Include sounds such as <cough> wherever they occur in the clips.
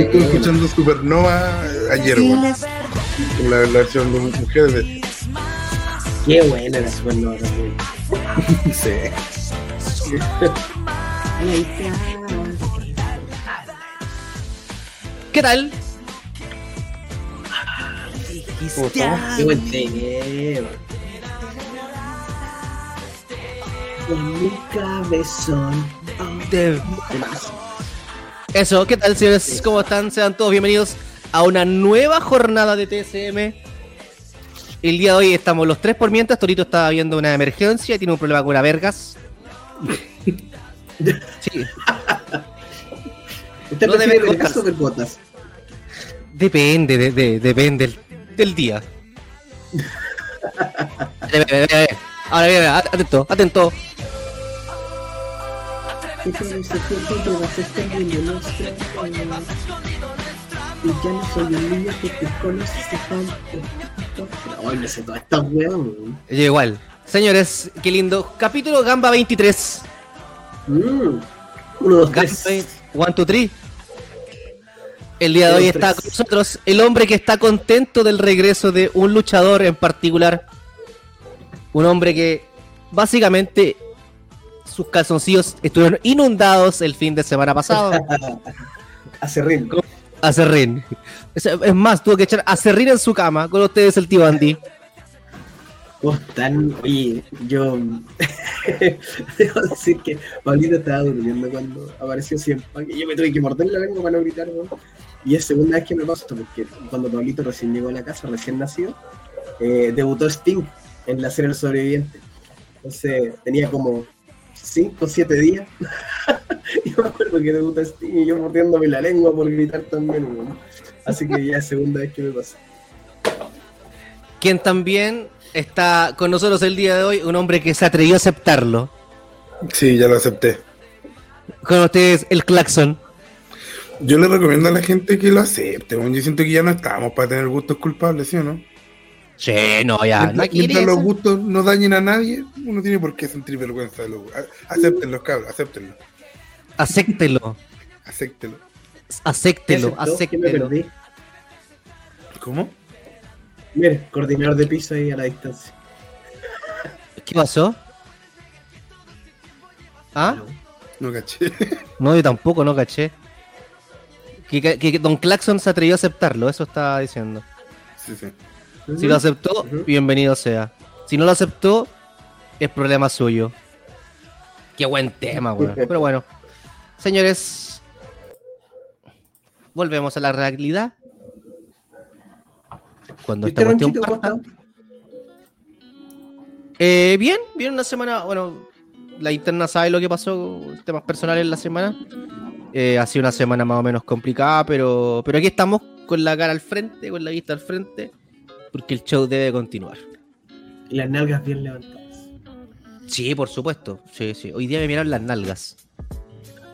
Estoy escuchando Supernova ayer, weón. La, la versión de mujeres de. Qué buena la Supernova también. <laughs> Sí. ¿Qué tal? Qué buen tema. En mi cabezón. De- Eso, ¿qué tal, señores? ¿Cómo están? Sean todos bienvenidos a una nueva jornada de TSM. El día de hoy estamos los tres por mientras. Torito está viendo una emergencia y tiene un problema con la vergas. <laughs> Sí, ¿Usted No debe vergas o depende, de, de- depende del, del día. <laughs> Ve, ve, ve, ve, atento, atento. Y ya no soy un niño que te conoces tanto. Ay, me sé toda esta weón. Yo igual. Señores, qué lindo. Capítulo Gamba 23. Mm. Uno, dos, Gamba tres. 1, 2, 3. El día de hoy está tres. con nosotros el hombre que está contento del regreso de un luchador en particular. Un hombre que básicamente sus calzoncillos estuvieron inundados el fin de semana pasado. <laughs> Acerrín. Acerrín. Es, es más, tuvo que echar acerrín en su cama con ustedes el tío Andy. ¿Cómo están? Oye, yo <laughs> debo decir que Pablito estaba durmiendo cuando apareció siempre. Yo me tuve que morder la lengua para no gritar. Y es segunda vez que me pasa porque cuando Pablito recién llegó a la casa, recién nacido, eh, debutó Sting en la serie El Sobreviviente. Entonces tenía como 5 o 7 días. <laughs> y me acuerdo que debutó Sting y yo mordiéndome la lengua por gritar también. Así que ya es segunda vez que me pasa. Quien también está con nosotros el día de hoy, un hombre que se atrevió a aceptarlo. Sí, ya lo acepté. Con ustedes el claxon. Yo le recomiendo a la gente que lo acepte. Yo siento que ya no estamos para tener gustos culpables, ¿sí o no? Sí, no, ya. No mientras, mientras los gustos no dañen a nadie, uno tiene por qué sentir vergüenza de los a- Acéptenlo, cabros, acéptenlo. Acéptelo, acéptelo, ¿Aceptó? ¿Qué me acéptelo. perdí? ¿Cómo? Mire, coordinador de piso ahí a la distancia. ¿Qué pasó? ¿Ah? No caché. <laughs> No, yo tampoco, no caché. Que, que- que Don Claxon se atrevió a aceptarlo, eso estaba diciendo. Sí, sí. Si lo aceptó, bienvenido sea. Si no lo aceptó, es problema suyo. Qué buen tema, weón. <laughs> Pero bueno, señores, volvemos a la realidad. Cuando ¿Viste, esta cuestión parta. Eh, bien, bien una semana, bueno, la interna sabe lo que pasó, temas personales en la semana. Eh, ha sido una semana más o menos complicada, pero, pero aquí estamos con la cara al frente, con la vista al frente, porque el show debe continuar. Y las nalgas bien levantadas. Sí, por supuesto. Sí, sí. Hoy día me miraron las nalgas.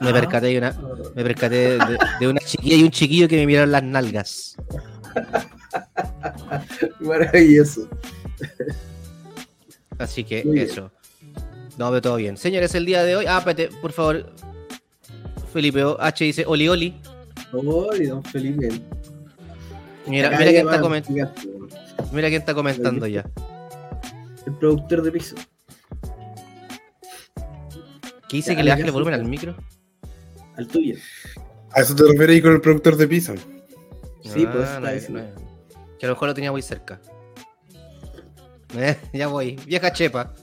Me Ah. percaté de una, me percaté de, de- de una chiquilla y un chiquillo que me miraron las nalgas. <laughs> Maravilloso. Así que Muy bien. eso. No, pero todo bien. Señores, el día de hoy. Ah, espérate, por favor. Felipe O- H dice Oli Oli. Oye, don Felipe. Mira, Acá mira lleva está, coment- gigante, mira quién está comentando ya. El productor de piso. ¿Qué dice Ya, que le baje el volumen al micro? Al tuyo. ¿A eso te refieres ahí con el productor de piso? Sí, pues, Ah, está no, diciendo. no. Que a lo mejor lo tenía muy cerca. <laughs> Eh, ya voy. Vieja chepa.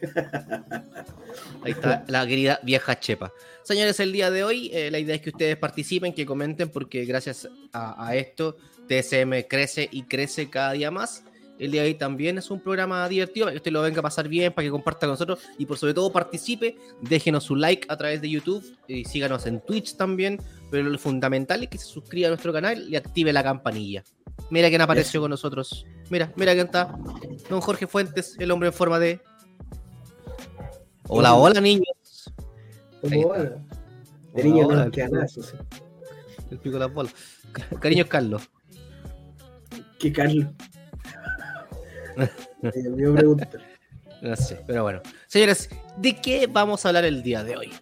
<laughs> Ahí está la querida vieja chepa. Señores, el día de hoy eh, la idea es que ustedes participen, que comenten, porque gracias a, a esto TSM crece y crece cada día más. El día de hoy también es un programa divertido para que usted lo venga a pasar bien, para que comparta con nosotros y por sobre todo participe. Déjenos su like a través de YouTube y síganos en Twitch también. Pero lo fundamental es que se suscriba a nuestro canal y active la campanilla. Mira quién apareció con nosotros. Mira, mira quién está. Don Jorge Fuentes, el hombre en forma de. Hola, hola, niños. Ahí ¿Cómo está. va? De niño Hola, no hola. El pico de las bolas. Ca- Cariño, Carlos. ¿Qué Carlos? <laughs> Eh, me iba a preguntar. No sé, pero bueno. Señores, ¿de qué vamos a hablar el día de hoy?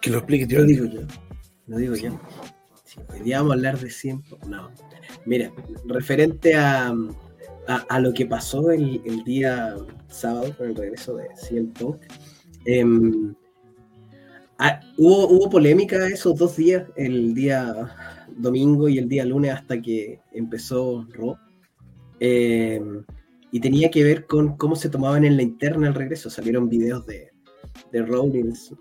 Que lo explique, Lo digo yo. Lo digo yo. Sí, hoy día vamos a hablar de siempre. No. Mira, referente a, a, a lo que pasó el, el, día sábado con el regreso de CM Punk. Eh, ah, hubo, hubo polémica esos dos días, el día domingo y el día lunes hasta que empezó Raw. Eh, y tenía que ver con cómo se tomaban en la interna el regreso. Salieron videos de, de Rollins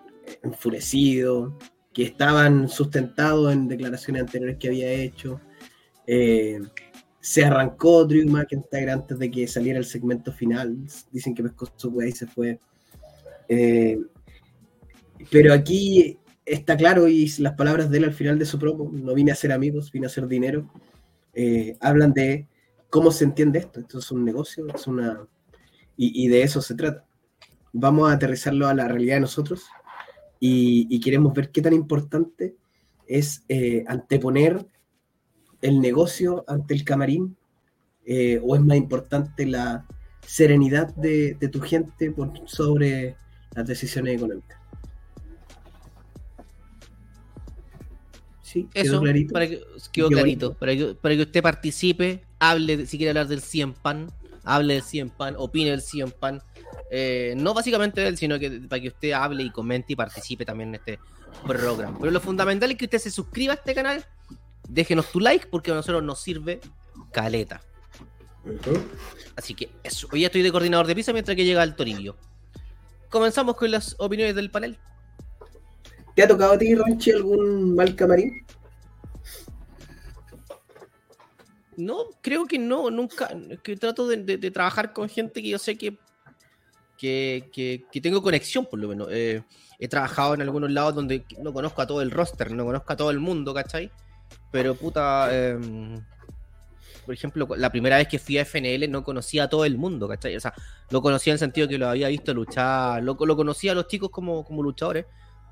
enfurecido, que estaban sustentados en declaraciones anteriores que había hecho. Eh, se arrancó Drew McIntyre antes de que saliera el segmento final. Dicen que pescó su y se fue. Eh, pero aquí está claro, y las palabras de él al final de su promo, no vine a ser amigos, vine a hacer dinero. Eh, hablan de cómo se entiende esto. Esto es un negocio, es una. Y, de eso se trata. Vamos a aterrizarlo a la realidad de nosotros y, queremos ver qué tan importante es eh, anteponer el negocio ante el camarín eh, o es más importante la serenidad de, tu gente sobre las decisiones económicas. Sí, Eso, clarito? Para que, quedó clarito, para que, para que, usted participe, hable, si quiere hablar del 100 pan, hable del 100 pan, opine del 100 pan, eh, no básicamente de él, sino que para que usted hable y comente y participe también en este programa. Pero lo fundamental es que usted se suscriba a este canal, déjenos tu like porque a nosotros nos sirve caleta. Uh -huh. Así que eso, hoy ya estoy de coordinador de pizza mientras que llega el Toribio. Comenzamos con las opiniones del panel. ¿Te ha tocado a ti, Ronchi, algún mal camarín? No, creo que no, nunca. Que trato de, trabajar con gente que yo sé que, que, que, que tengo conexión, por lo menos. Eh, he trabajado en algunos lados donde no conozco a todo el roster, no conozco a todo el mundo, ¿cachai? Pero puta, eh, por ejemplo, la primera vez que fui a FNL no conocía a todo el mundo, ¿cachai? O sea, lo conocía en el sentido que lo había visto luchar, lo, lo conocía a los chicos como, como luchadores,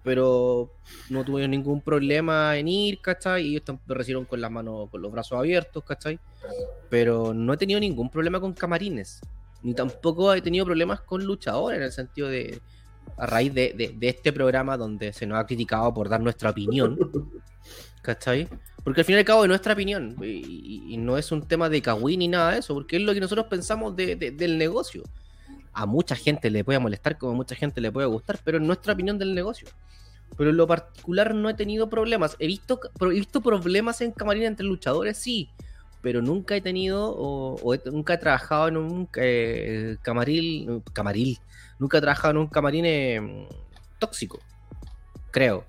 pero no tuve ningún problema en ir, ¿cachai? Y ellos me recibieron con las manos, con los brazos abiertos, ¿cachai? Pero no he tenido ningún problema con camarines, ni tampoco he tenido problemas con luchadores, en el sentido de, a raíz de, de, de este programa donde se nos ha criticado por dar nuestra opinión, <laughs> ¿cachai? Porque al fin y al cabo es nuestra opinión, y, y no es un tema de cagüí ni nada de eso, porque es lo que nosotros pensamos de, del negocio. A mucha gente le puede molestar, como a mucha gente le puede gustar, pero es nuestra opinión del negocio. Pero en lo particular no he tenido problemas. He visto, he visto problemas en camarín entre luchadores, sí. Pero nunca he tenido o, o he, nunca he trabajado en un eh, camaril. Camaril. Nunca he trabajado en un camarín eh, tóxico. Creo.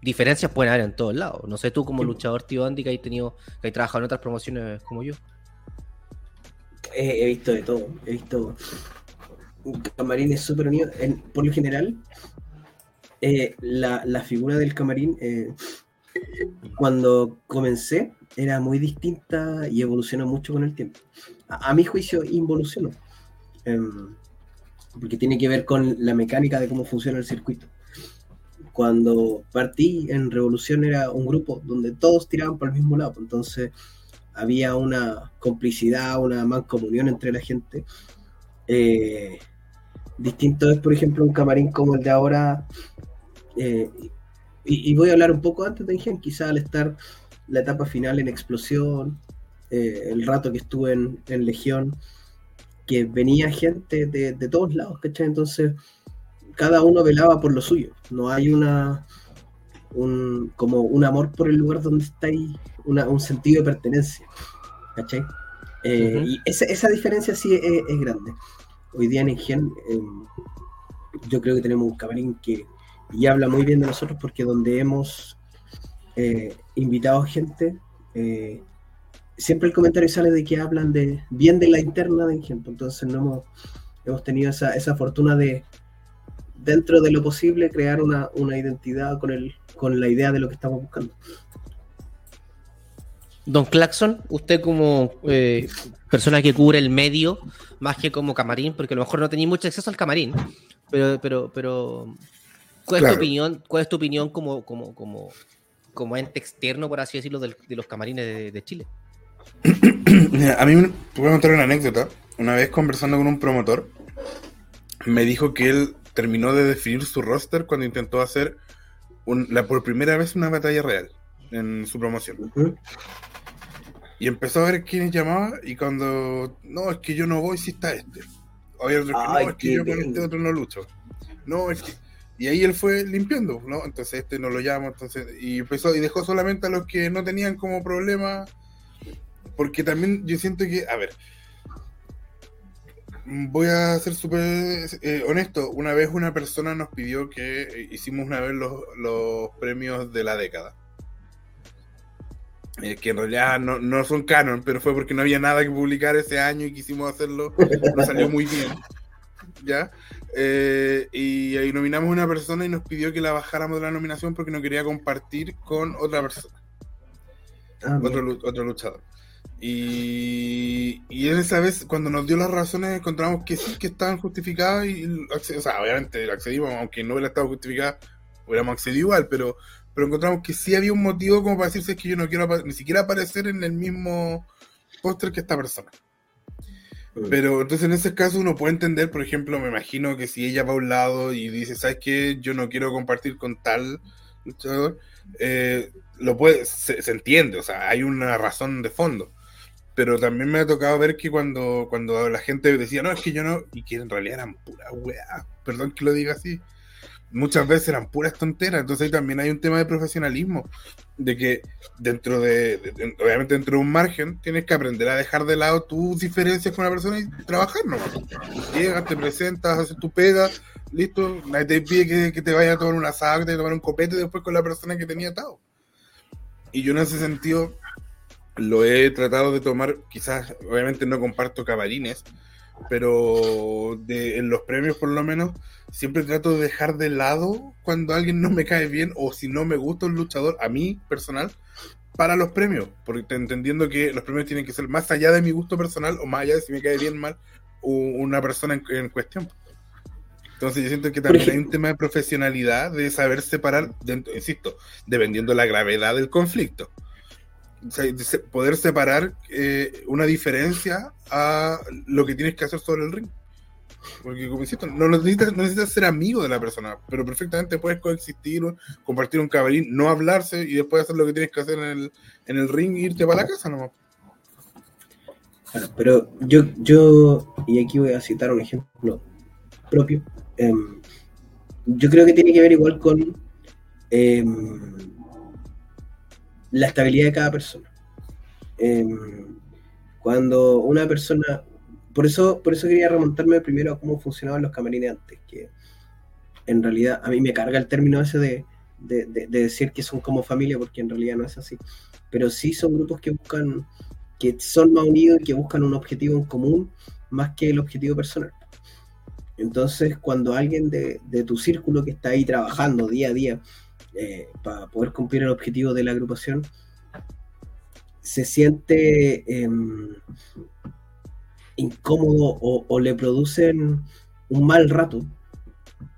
Diferencias pueden haber en todos lados. No sé tú como luchador, tío Andy, que hay tenido, que hay trabajado en otras promociones como yo. He, he visto de todo. He visto camarines súper unidos. En, por lo general, eh, la, la, figura del camarín, eh, cuando comencé, era muy distinta y evolucionó mucho con el tiempo. A, mi juicio, involucionó. Eh, porque tiene que ver con la mecánica de cómo funciona el circuito. Cuando partí en Revolución era un grupo donde todos tiraban por el mismo lado, entonces había una complicidad, una mancomunión entre la gente. Eh, distinto es, por ejemplo, un camarín como el de ahora, eh, y, y, voy a hablar un poco antes de Ingen, quizá al estar la etapa final en Explosión, eh, el rato que estuve en, en, Legión, que venía gente de, de todos lados, ¿cachai? Entonces, cada uno velaba por lo suyo, no hay una un, como un amor por el lugar donde estáis, un sentido de pertenencia, ¿cachai? Eh, uh -huh. Y esa, esa, diferencia sí es, es, grande. Hoy día en Ingen, eh, yo creo que tenemos un camarín que y habla muy bien de nosotros porque donde hemos eh, invitado gente, eh, siempre el comentario sale de que hablan de bien de la interna de ejemplo. Entonces no hemos, hemos tenido esa, esa, fortuna de, dentro de lo posible, crear una, una identidad con, el, con la idea de lo que estamos buscando. Don Claxon, usted como eh, persona que cubre el medio, más que como camarín, porque a lo mejor no tenéis mucho acceso al camarín, pero, pero, pero ¿Cuál, claro. es tu opinión, ¿Cuál es tu opinión como, como, como, como ente externo, por así decirlo, de, de los camarines de, de, Chile? <clears throat> A mí me voy a contar una anécdota. Una vez conversando con un promotor, me dijo que él terminó de definir su roster cuando intentó hacer la, por primera vez una batalla real en su promoción. Y empezó a ver quiénes llamaba y cuando, no, es que yo no voy si está este. no, es que yo con este otro no lucho. No, es que... Y ahí él fue limpiando, ¿no? Entonces este no lo llamo, entonces... Y empezó y dejó solamente a los que no tenían como problema. Porque también yo siento que, a ver, voy a ser súper eh, honesto. Una vez una persona nos pidió que hicimos una vez los, premios de la década. Eh, que en realidad no, no, son canon, pero fue porque no había nada que publicar ese año y quisimos hacerlo. Nos salió muy bien. ¿Ya? Y ahí nominamos a una persona y nos pidió que la bajáramos de la nominación porque no quería compartir con otra persona. Ah, otro, otro luchador. Y, y esa vez, cuando nos dio las razones, encontramos que sí, que estaban justificadas. Y, o sea, obviamente accedimos, aunque no hubiera estado justificada, hubiéramos accedido igual, pero, pero encontramos que sí había un motivo como para decirse que yo no quiero ni siquiera aparecer en el mismo póster que esta persona. Pero entonces en ese caso uno puede entender, por ejemplo, me imagino que si ella va a un lado y dice, ¿sabes qué? Yo no quiero compartir con tal luchador, eh, lo puede, se, entiende, o sea, hay una razón de fondo pero también me ha tocado ver que cuando, cuando la gente decía, no, es que yo no, y que en realidad eran puras weá, perdón que lo diga así, muchas veces eran puras tonteras, entonces ahí también hay un tema de profesionalismo, de que dentro de, obviamente dentro de un margen, tienes que aprender a dejar de lado tus diferencias con una persona y trabajar nomás. Llegas, te presentas, haces tu pega, listo, nadie te pide que, te vaya a tomar un asado, que te vaya a tomar un copete después con la persona que tenía atado. Y yo en ese sentido lo he tratado de tomar, quizás, obviamente no comparto cabalines, pero de, en los premios por lo menos, siempre trato de dejar de lado cuando alguien no me cae bien o si no me gusta un luchador, a mí personal, para los premios, porque entendiendo que los premios tienen que ser más allá de mi gusto personal o más allá de si me cae bien mal una persona en, cuestión. Entonces yo siento que también hay un tema de profesionalidad, de saber separar, insisto, dependiendo de la gravedad del conflicto poder separar eh, una diferencia a lo que tienes que hacer sobre el ring. Porque, como insisto, no necesitas, necesitas ser amigo de la persona, pero perfectamente puedes coexistir, compartir un caballín, no hablarse y después hacer lo que tienes que hacer en el, en el ring e irte para la casa nomás. pero yo, yo, y aquí voy a citar un ejemplo propio, em, yo creo que tiene que ver igual con em, la estabilidad de cada persona. Em, cuando una persona, por eso, por eso quería remontarme primero a cómo funcionaban los camarines antes, que en realidad a mí me carga el término ese de, decir que son como familia, porque en realidad no es así, pero sí son grupos que buscan, que son más unidos y que buscan un objetivo en común más que el objetivo personal. Entonces, cuando alguien de, de tu círculo que está ahí trabajando día a día eh, para poder cumplir el objetivo de la agrupación, se siente em, incómodo o, le producen un mal rato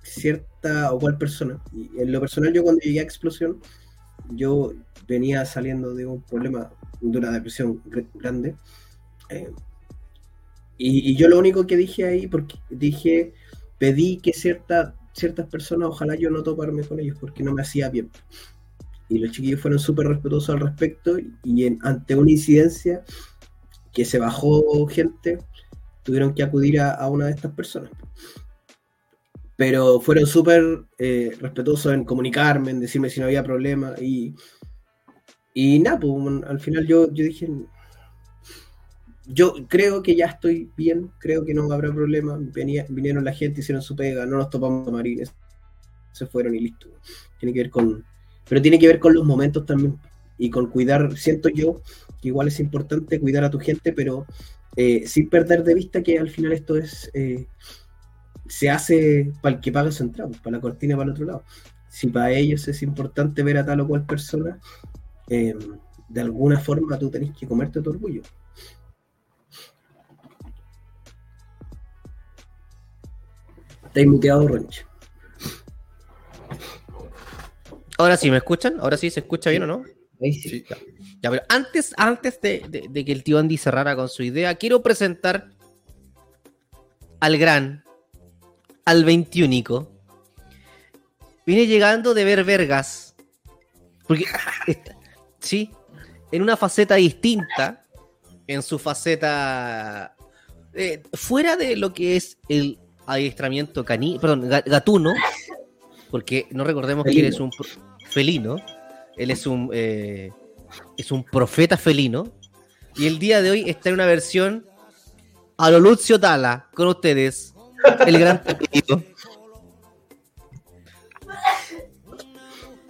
cierta o cual persona. Y en lo personal, yo cuando llegué a Explosión, yo venía saliendo de un problema, de una depresión grande. Eh, y, y, yo lo único que dije ahí, porque dije, pedí que cierta ciertas personas, ojalá yo no toparme con ellos porque no me hacía bien. Y los chiquillos fueron súper respetuosos al respecto y ante una incidencia que se bajó gente, tuvieron que acudir a, una de estas personas. Pero fueron súper eh, respetuosos en comunicarme, en decirme si no había problema. Y, y nada, pues, al final yo, yo dije, yo creo que ya estoy bien, creo que no habrá problema. vinieron la gente, hicieron su pega, no nos topamos a marines, se fueron y listo. Tiene que ver con, pero tiene que ver con los momentos también y con cuidar. Siento yo que igual es importante cuidar a tu gente, pero eh, sin perder de vista que al final esto es eh, se hace para el que paga su entrada, para la cortina para el otro lado. Si para ellos es importante ver a tal o cual persona, eh, de alguna forma tú tenés que comerte tu orgullo. Estáis muteado, Ahora sí, ¿me escuchan? ¿Ahora sí se escucha bien o no? Ahí sí. Sí. Ya, pero antes, antes de, de- de que el tío Andy cerrara con su idea, quiero presentar al gran, al veintiúnico. Viene llegando de ver vergas. Porque, <laughs> sí, en una faceta distinta, en su faceta eh, fuera de lo que es el adiestramiento canino, perdón, ga- gatuno, porque no recordemos que él es un felino, él es un eh, es un profeta felino, y el día de hoy está en una versión a lo Lucio Tala, con ustedes, el gran Pepito.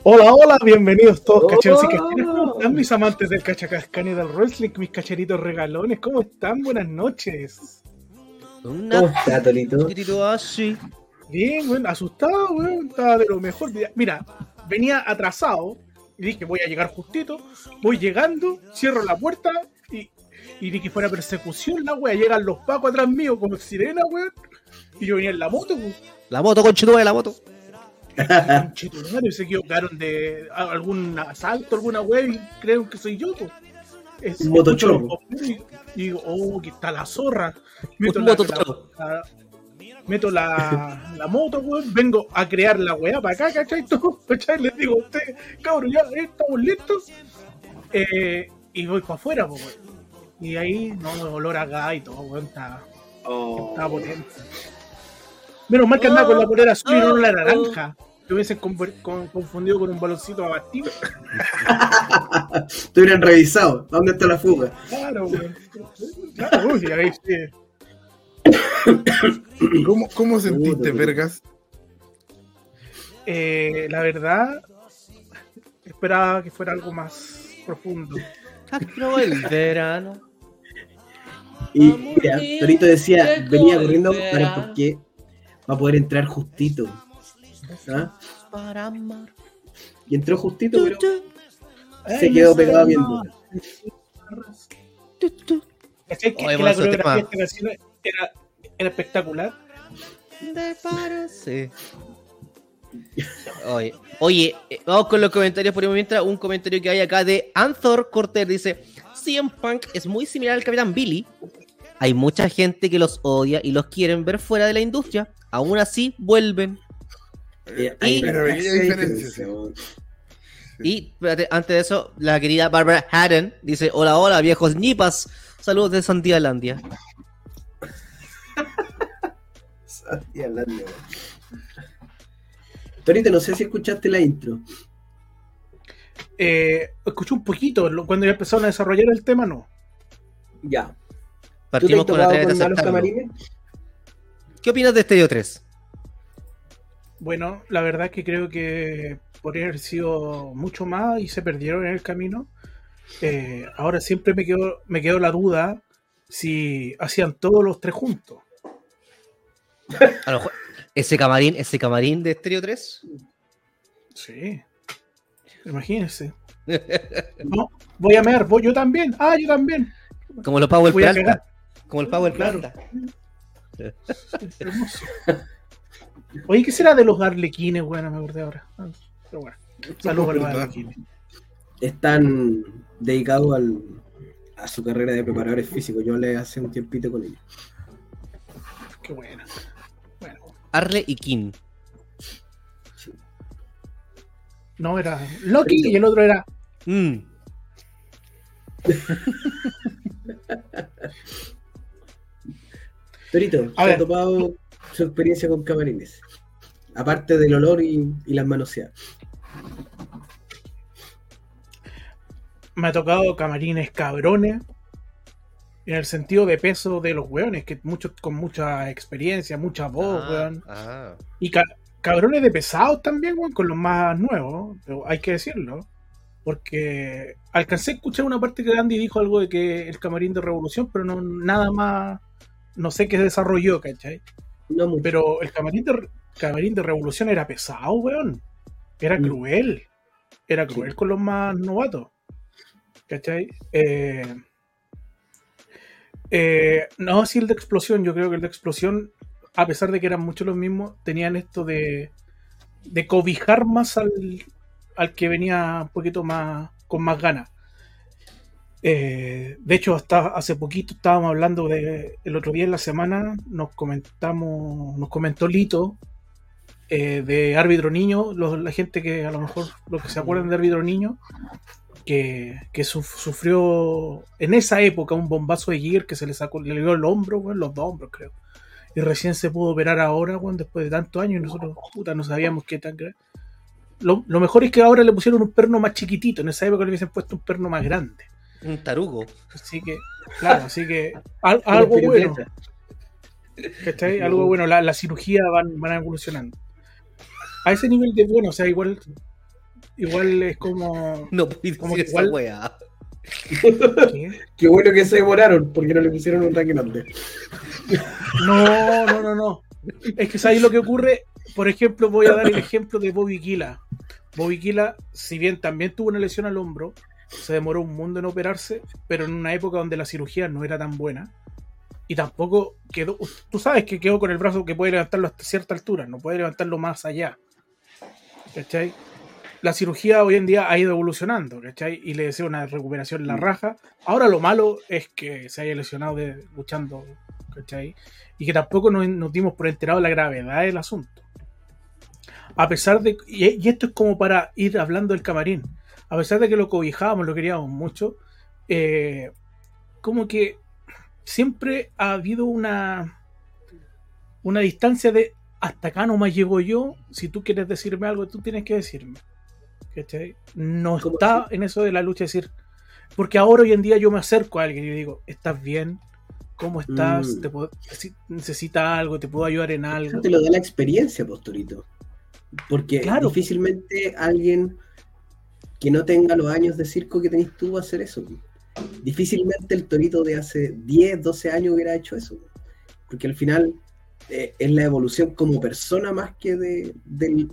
Hola, hola, bienvenidos todos, cacheros y Oh. cacheras. ¿Cómo están mis amantes del cachacascán y del wrestling, mis cacheritos regalones? ¿Cómo están? Buenas noches. Una ¿Cómo está, Tolito? poquitito así. Bien, bueno, asustado, weón. Estaba de lo mejor. Mira, venía atrasado y dije, voy a llegar justito. Voy llegando, cierro la puerta y, y ni que fuera persecución, la wea. Llegan los pacos atrás mío como sirena, weón. Y yo venía en la moto, weón. La moto, conchito de la moto. Conchetumare, se equivocaron de algún asalto, alguna web y creen que soy yo. po. Es- Un motochorro. Y digo, oh, que está la zorra. Meto, Un la, meto la, la moto, weón, vengo a crear la weá para acá, ¿cachai? <laughs> Todo, ¿cachai? Les digo a ustedes, cabrón, ya eh, estamos listos. Eh, y voy para afuera, weón. Y ahí, no, olor a gas y todo, weón, está, Oh. está potente. Menos mal que andaba con la polera azul y no la naranja. Te hubiesen confundido con un baloncito abatido. <laughs> Te hubieran revisado. ¿Dónde está la fuga? Claro, weón. Claro, uy, ahí sí. ¿Cómo, cómo sentiste, vergas? Eh, la verdad, esperaba que fuera algo más profundo. El verano. Y mira, Torito decía, venía corriendo para porque va a poder entrar justito. ¿Ah? Para amar. Y entró justito, pero se quedó pegado viendo. ¿Cachai? Que, Oye, que la manso tema. coreografía de esta canción era, era espectacular. <laughs> Oye, oye, eh, vamos con los comentarios por un mientras. Un comentario que hay acá de Anthor Cortés dice: CM Punk es muy similar al Capitán Billy. Hay mucha gente que los odia y los quieren ver fuera de la industria. Aún así, vuelven. Eh, Y- Pero weón. Y espérate, antes de eso, la querida Barbara Haddon dice: Hola, hola, viejos ñipas. Saludos de Santialandia. <laughs> Santi hablando, weón. Torito, no sé si escuchaste la intro. Eh, escuché un poquito, cuando ya empezaron a desarrollar el tema, no. Ya. ¿Tú te has Partimos con la tarea de con malos aceptarlo. camarines? ¿Qué opinas de Stereo 3? Bueno, la verdad es que creo que podría haber sido mucho más y se perdieron en el camino. Eh, ahora siempre me quedó, me quedó la duda si hacían todos los tres juntos. A lo mejor, ese camarín, ese camarín de Stereo 3. Sí. Imagínense. No, voy a mear, voy yo también. Ah, yo también. Como los Power Voy a Planta. cagar. Como el Power Claro. Planta. <laughs> Hermoso. Oye, ¿qué será de los arlequines? Bueno, me acordé ahora. Ah, Pero bueno. Saludos a los arlequines. Están dedicados al, a su carrera de preparadores físicos. Yo le hace un tiempito con ellos. Qué buena. Bueno, Arle y King. no era Loki y el otro era Mm. <laughs> Torito, A ¿se ha ver. topado su experiencia con camarines? Aparte del olor y, y las manoseadas. me ha tocado camarines cabrones en el sentido de peso de los weones, que muchos con mucha experiencia, mucha voz, Ah, weón. ah. Y ca- cabrones de pesados también, weón, con los más nuevos, pero hay que decirlo. Porque alcancé a escuchar una parte que Andy dijo algo de que el camarín de revolución, pero no nada más, no sé qué desarrolló, ¿cachai? No mucho. Pero el camarín de, camarín de revolución era pesado, weón. Era Mm. cruel. Era cruel Sí. con los más novatos. ¿Cachai? Eh, eh, no, sí, el de explosión. Yo creo que el de explosión, a pesar de que eran muchos los mismos, tenían esto de, de cobijar más al, al que venía un poquito más con más ganas. Eh, de hecho, hasta hace poquito estábamos hablando de el otro día en la semana, nos comentamos, nos comentó Lito eh, de árbitro niño, la gente que a lo mejor los que se acuerdan de árbitro niño, que, que su- sufrió en esa época un bombazo de Giger que se le sacó, le dio el hombro, weón, los dos hombros creo. Y recién se pudo operar ahora, después de tantos años, y nosotros, puta, no sabíamos qué tan grave. Lo, lo mejor es que ahora le pusieron un perno más chiquitito, en esa época le hubiesen puesto un perno más grande. Un tarugo. Así que, claro, así que al- <laughs> algo bueno. ¿Cachai? <laughs> Algo bueno, la, la cirugía van, van evolucionando. A ese nivel de bueno, o sea, igual igual es como. No puedes Como decir que esa igual- weá. ¿qué? Qué bueno que se demoraron porque no le pusieron un ranking grande. No, no, no, no. Es que ¿sabes lo que ocurre? Por ejemplo, voy a dar el ejemplo de Bobby Killa. Bobby Killa, si bien también tuvo una lesión al hombro, se demoró un mundo en operarse, pero en una época donde la cirugía no era tan buena. Y tampoco quedó. Tú sabes que quedó con el brazo que puede levantarlo hasta cierta altura, no puede levantarlo más allá. ¿Cachai? La cirugía hoy en día ha ido evolucionando, ¿cachai? Y le deseo una recuperación en la raja. Ahora lo malo es que se haya lesionado de, luchando, ¿cachai? Y que tampoco nos, nos dimos por enterado de la gravedad del asunto. A pesar de. Y, y esto es como para ir hablando del camarín. A pesar de que lo cobijábamos, lo queríamos mucho, eh, como que siempre ha habido una. Una distancia de hasta acá nomás llego yo. Si tú quieres decirme algo, tú tienes que decirme. ¿Cachai? No ¿Cómo está en eso de la lucha, decir. Porque ahora hoy en día yo me acerco a alguien y digo, ¿estás bien? ¿Cómo estás? Mm. ¿Te puedo- necesi- ¿Necesitas algo? ¿Te puedo ayudar en algo? Eso te lo da la experiencia, Posturito. Porque Claro. difícilmente alguien que no tenga los años de circo que tenés tú a hacer eso. Difícilmente el torito de hace 10, 12 años hubiera hecho eso. Porque al final eh, es la evolución como persona más que de, del-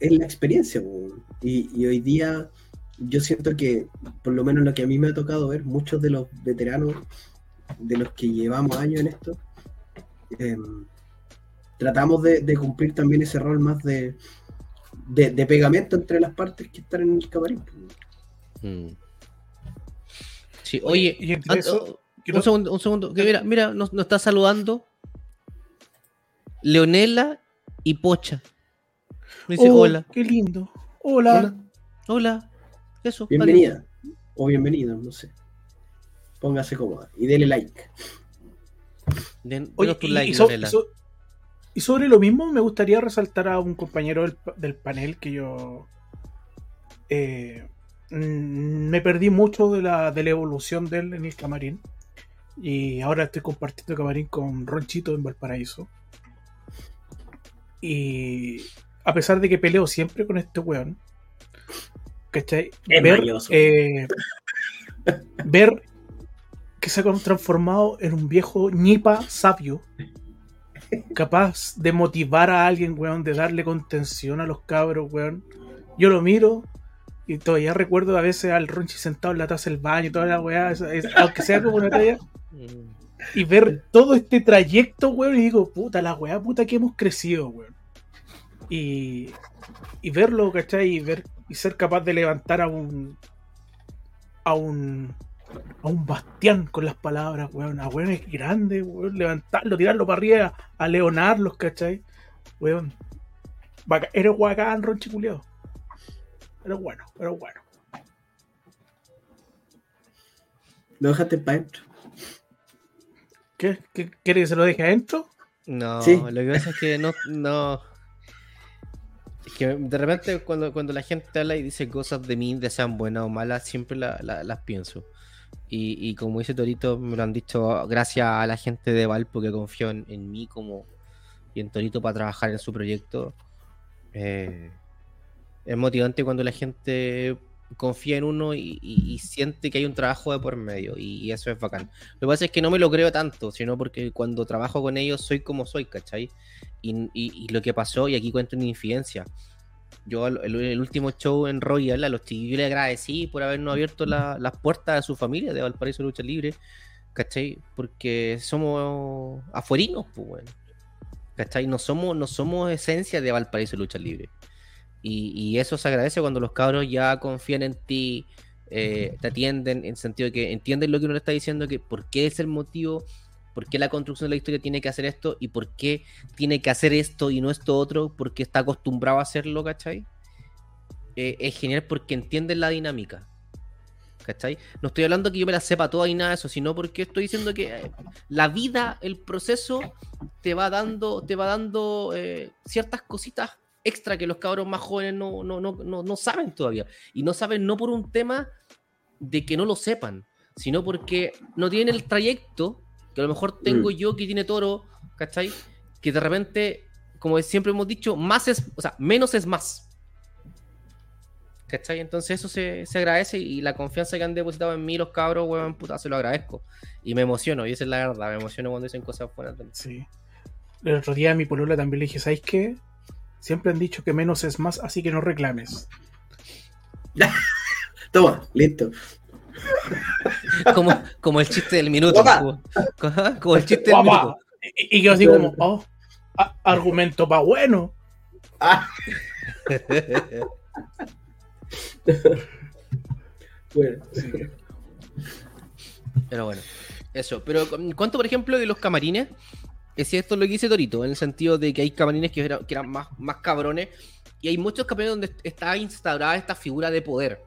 es la experiencia. Y, hoy día yo siento que, por lo menos lo que a mí me ha tocado ver, muchos de los veteranos, de los que llevamos años en esto, em, tratamos de cumplir también ese rol más de, de, de pegamento entre las partes que están en el camarín. po. Mm. Sí, oye, y entre eso, oh, quiero- un segundo, un segundo. Que mira, mira, nos, nos está saludando Leonela y Pocha. Me dice Oh, hola. Qué lindo. Hola. Hola. Hola. Eso. Bienvenida. O bienvenido, no sé. Póngase cómoda y dele like. Den- Oye, denos tu y, like, y so- Leonela. y so- y sobre lo mismo, me gustaría resaltar a un compañero del, pa- del panel que yo eh, mm, me perdí mucho de la, de la evolución de él en el camarín. Y ahora estoy compartiendo camarín con Ronchito en Valparaíso. Y a pesar de que peleo siempre con este weón, ¿cachai? Es Ver, eh, ver que se ha transformado en un viejo ñipa sabio, capaz de motivar a alguien, weón, de darle contención a los cabros, weón. Yo lo miro y todavía recuerdo a veces al Ronchi sentado en la taza del baño y toda la weá, aunque sea como una talla, Mm. y ver todo este trayecto, weón, y digo, puta, la weá, puta que hemos crecido, weón. Y, y verlo, ¿cachai? Y, ver, y ser capaz de levantar a un. a un. A un bastián con las palabras, weón. A weón es grande, weón. Levantarlo, tirarlo para arriba, a leonarlos, ¿cachai? Weón. Baca- Eres guacán, Ronchi culiao. Pero bueno, pero bueno. Lo dejaste para adentro. ¿Qué? ¿Qué? ¿Quiere que se lo deje adentro? No, Sí. lo que pasa es que no, no. Es que de repente cuando, cuando la gente habla y dice cosas de mí, de sean buenas o malas, siempre la- la- las pienso. Y, y como dice Torito, me lo han dicho gracias a la gente de Valpo que confió en, en mí como y en Torito para trabajar en su proyecto. Eh, es motivante cuando la gente confía en uno y, y- y siente que hay un trabajo de por medio y, y eso es bacán. Lo que pasa es que no me lo creo tanto, sino porque cuando trabajo con ellos soy como soy, ¿cachai? Y, lo que pasó, y aquí cuento una infidencia. Yo el, el- último show en Royal, a los chiquillos le agradecí por habernos abierto la- las puertas a su familia de Valparaíso Lucha Libre, ¿cachai? Porque somos afuerinos, pues, bueno. ¿cachai? No somos, no somos esencia de Valparaíso Lucha Libre. Y, y eso se agradece cuando los cabros ya confían en ti, eh, te atienden, en sentido de que entienden lo que uno le está diciendo, que por qué es el motivo, por qué la construcción de la historia tiene que hacer esto y por qué tiene que hacer esto y no esto otro, porque está acostumbrado a hacerlo, ¿cachai? Eh, es genial porque entienden la dinámica. ¿Cachai? No estoy hablando que yo me la sepa toda y nada de eso, sino porque estoy diciendo que eh, la vida, el proceso, te va dando, te va dando eh, ciertas cositas extra que los cabros más jóvenes no, no, no, no, no saben todavía. Y no saben no por un tema de que no lo sepan, sino porque no tienen el trayecto que a lo mejor tengo yo que tiene Toro, ¿cachai? Que de repente, como siempre hemos dicho, más es, o sea, menos es más. ¿Cachai? Entonces eso se, se agradece y la confianza que han depositado en mí los cabros, weón, puta, se lo agradezco. Y me emociono, y esa es la verdad, me emociono cuando dicen cosas buenas de mí. Sí. El otro día a mi polola también le dije, ¿sabes qué? Siempre han dicho que menos es más, así que no reclames. <laughs> Toma, listo. <laughs> Como, como el chiste del minuto. Como, el chiste del minuto. Y, y yo así como, oh, a- argumento pa' bueno. Ah, <laughs> bueno. Pero bueno, eso. Pero en cuanto, por ejemplo, de los camarines, es cierto lo que dice Torito, en el sentido de que hay camarines que eran, que eran más, más cabrones y hay muchos camarines donde está instaurada esta figura de poder.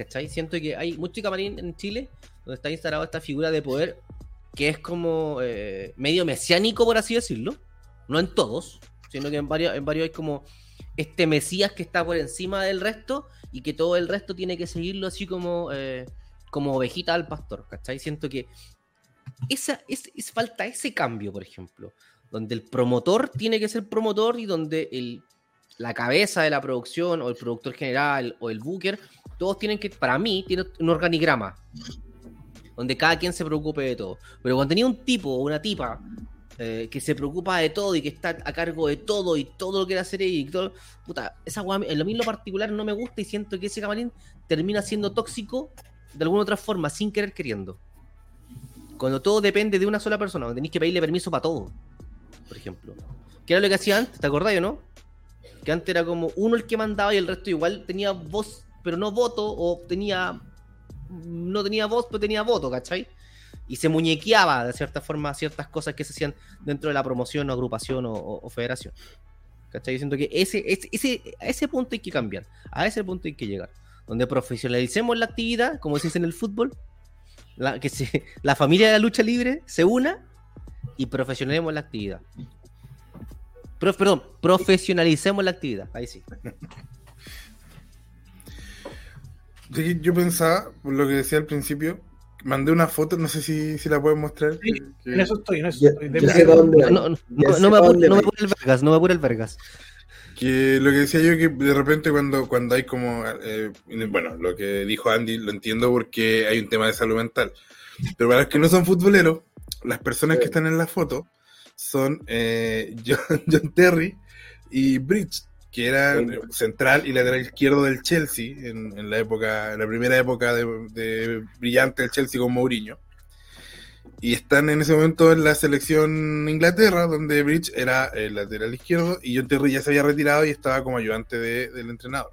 ¿Cachai? Siento que hay mucho camarín en Chile donde está instalada esta figura de poder que es como eh, medio mesiánico, por así decirlo. No en todos, sino que en varios, en varios hay como este Mesías que está por encima del resto y que todo el resto tiene que seguirlo así como, eh, como ovejita al pastor, ¿cachai? Siento que esa, es, falta ese cambio, por ejemplo, donde el promotor tiene que ser promotor y donde el, la cabeza de la producción o el productor general o el booker, todos tienen que, para mí, tiene un organigrama donde cada quien se preocupe de todo. Pero cuando tenía un tipo o una tipa eh, que se preocupa de todo y que está a cargo de todo y todo lo que quiere hacer y todo, puta, esa weá, en lo mismo particular no me gusta y siento que ese camarín termina siendo tóxico de alguna otra forma, sin querer queriendo. Cuando todo depende de una sola persona, tenéis que pedirle permiso para todo, por ejemplo. Que era lo que hacía antes, ¿te acordás o no? Que antes era como uno el que mandaba y el resto igual tenía voz, pero no voto, o tenía. No tenía voz, pero tenía voto, ¿cachai? Y se muñequeaba de cierta forma ciertas cosas que se hacían dentro de la promoción o agrupación o, o- o federación. ¿Cachai? Yo siento que ese, ese, ese- a ese punto hay que cambiar, a ese punto hay que llegar. Donde profesionalicemos la actividad, como se dice en el fútbol, la, que se- <laughs> la familia de la lucha libre se una y profesionalicemos la actividad. Pro- perdón, profesionalicemos la actividad. Ahí sí. <laughs> Sí, Yo pensaba, por lo que decía al principio, mandé una foto, no sé si, si la pueden mostrar. Sí, que- En eso estoy, en eso Ya- estoy. ya sé dónde. No, no, Ya no, sé no me apure, dónde no me va. apure el Vergas, no me apure el Vergas. Que lo que decía yo que de repente cuando, cuando hay como, eh, bueno, lo que dijo Andy lo entiendo porque hay un tema de salud mental. Pero para los que no son futboleros, las personas que Sí. están en la foto son eh, <laughs> John, John Terry y Bridge, que eran central y lateral izquierdo del Chelsea en, en la época, en la primera época de, de brillante del Chelsea con Mourinho. Y están en ese momento en la selección Inglaterra, donde Bridge era el lateral izquierdo y John Terry ya se había retirado y estaba como ayudante de- del entrenador.